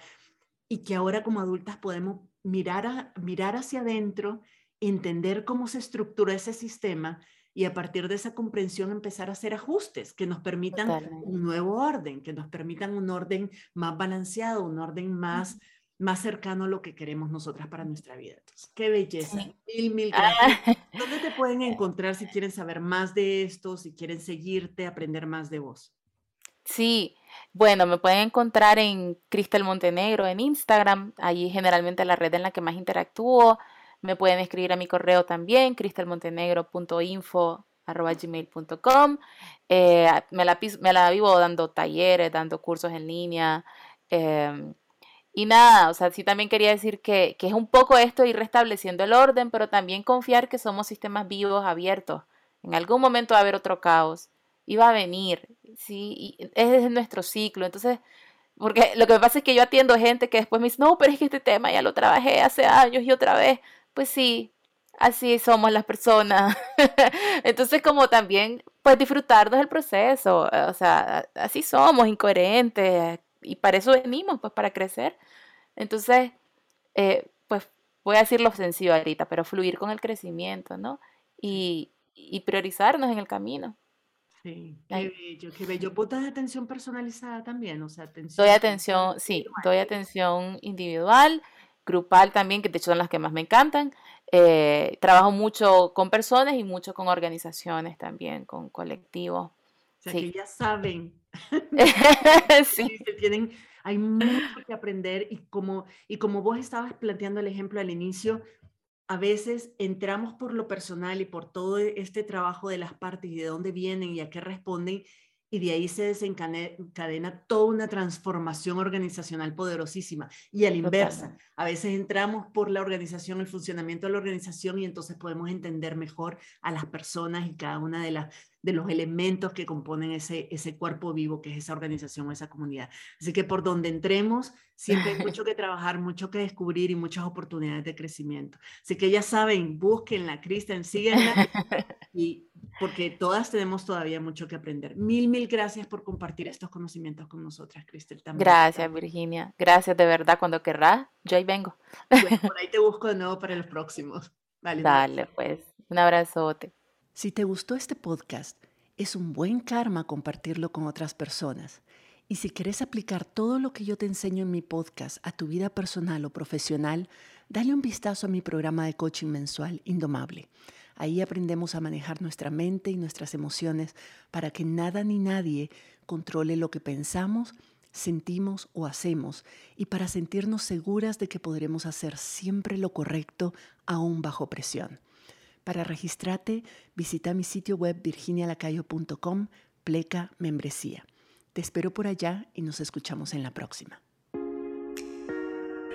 y que ahora como adultas podemos mirar, a, mirar hacia adentro, entender cómo se estructura ese sistema y a partir de esa comprensión empezar a hacer ajustes que nos permitan un nuevo orden, que nos permitan un orden más balanceado, un orden más, más cercano a lo que queremos nosotras para nuestra vida. Entonces, qué belleza. Mil, mil gracias. Ah. ¿Dónde te pueden *laughs* encontrar si quieren saber más de esto, si quieren seguirte, aprender más de vos? Sí, bueno, me pueden encontrar en Cristel Montenegro en Instagram, allí generalmente la red en la que más interactúo. Me pueden escribir a mi correo también, cristelmontenegro.info.gmail.com. Eh, me, la, me la vivo dando talleres, dando cursos en línea. Em, y nada, o sea, sí también quería decir que, que, es un poco esto ir restableciendo el orden, pero también confiar que somos sistemas vivos, abiertos. En algún momento va a haber otro caos y va a venir, ¿sí? Y es nuestro ciclo. Entonces, porque lo que pasa es que yo atiendo gente que después me dice, no, pero es que este tema ya lo trabajé hace años y otra vez pues sí, así somos las personas. *laughs* Entonces, como también, pues disfrutarnos del proceso, o sea, así somos, incoherentes, y para eso venimos, pues para crecer. Entonces, eh, pues voy a decir lo sencillo ahorita, pero fluir con el crecimiento, ¿no? Y, y priorizarnos en el camino. Sí, qué bello, qué bello. ¿Vos das atención personalizada también? O sea, atención. Doy atención, sí, doy atención individual grupal también, que de hecho son las que más me encantan. Eh, trabajo mucho con personas y mucho con organizaciones también, con colectivos. O sea, que ya saben. *laughs* sí. tienen, hay mucho que aprender y como, y como vos estabas planteando el ejemplo al inicio, a veces entramos por lo personal y por todo este trabajo de las partes y de dónde vienen y a qué responden y de ahí se desencadena toda una transformación organizacional poderosísima. Y a la inversa, a veces entramos por la organización, el funcionamiento de la organización y entonces podemos entender mejor a las personas y cada una de las de los elementos que componen ese, ese cuerpo vivo que es esa organización o esa comunidad. Así que por donde entremos, siempre hay mucho que trabajar, mucho que descubrir y muchas oportunidades de crecimiento. Así que ya saben, búsquenla, Kristen, síguenla, *laughs* y, porque todas tenemos todavía mucho que aprender. Mil, mil gracias por compartir estos conocimientos con nosotras, Kristen. También. Gracias, Virginia. Gracias de verdad. Cuando querrás, yo ahí vengo. por ahí te busco de nuevo para los próximos. Vale, Dale, pues. Un abrazote. Si te gustó este podcast, es un buen karma compartirlo con otras personas. Y si quieres aplicar todo lo que yo te enseño en mi podcast a tu vida personal o profesional, dale un vistazo a mi programa de coaching mensual Indomable. Ahí aprendemos a manejar nuestra mente y nuestras emociones para que nada ni nadie controle lo que pensamos, sentimos o hacemos y para sentirnos seguras de que podremos hacer siempre lo correcto aún bajo presión. Para registrarte, visita mi sitio web virginialacayo.com, pleca membresía. Te espero por allá y nos escuchamos en la próxima.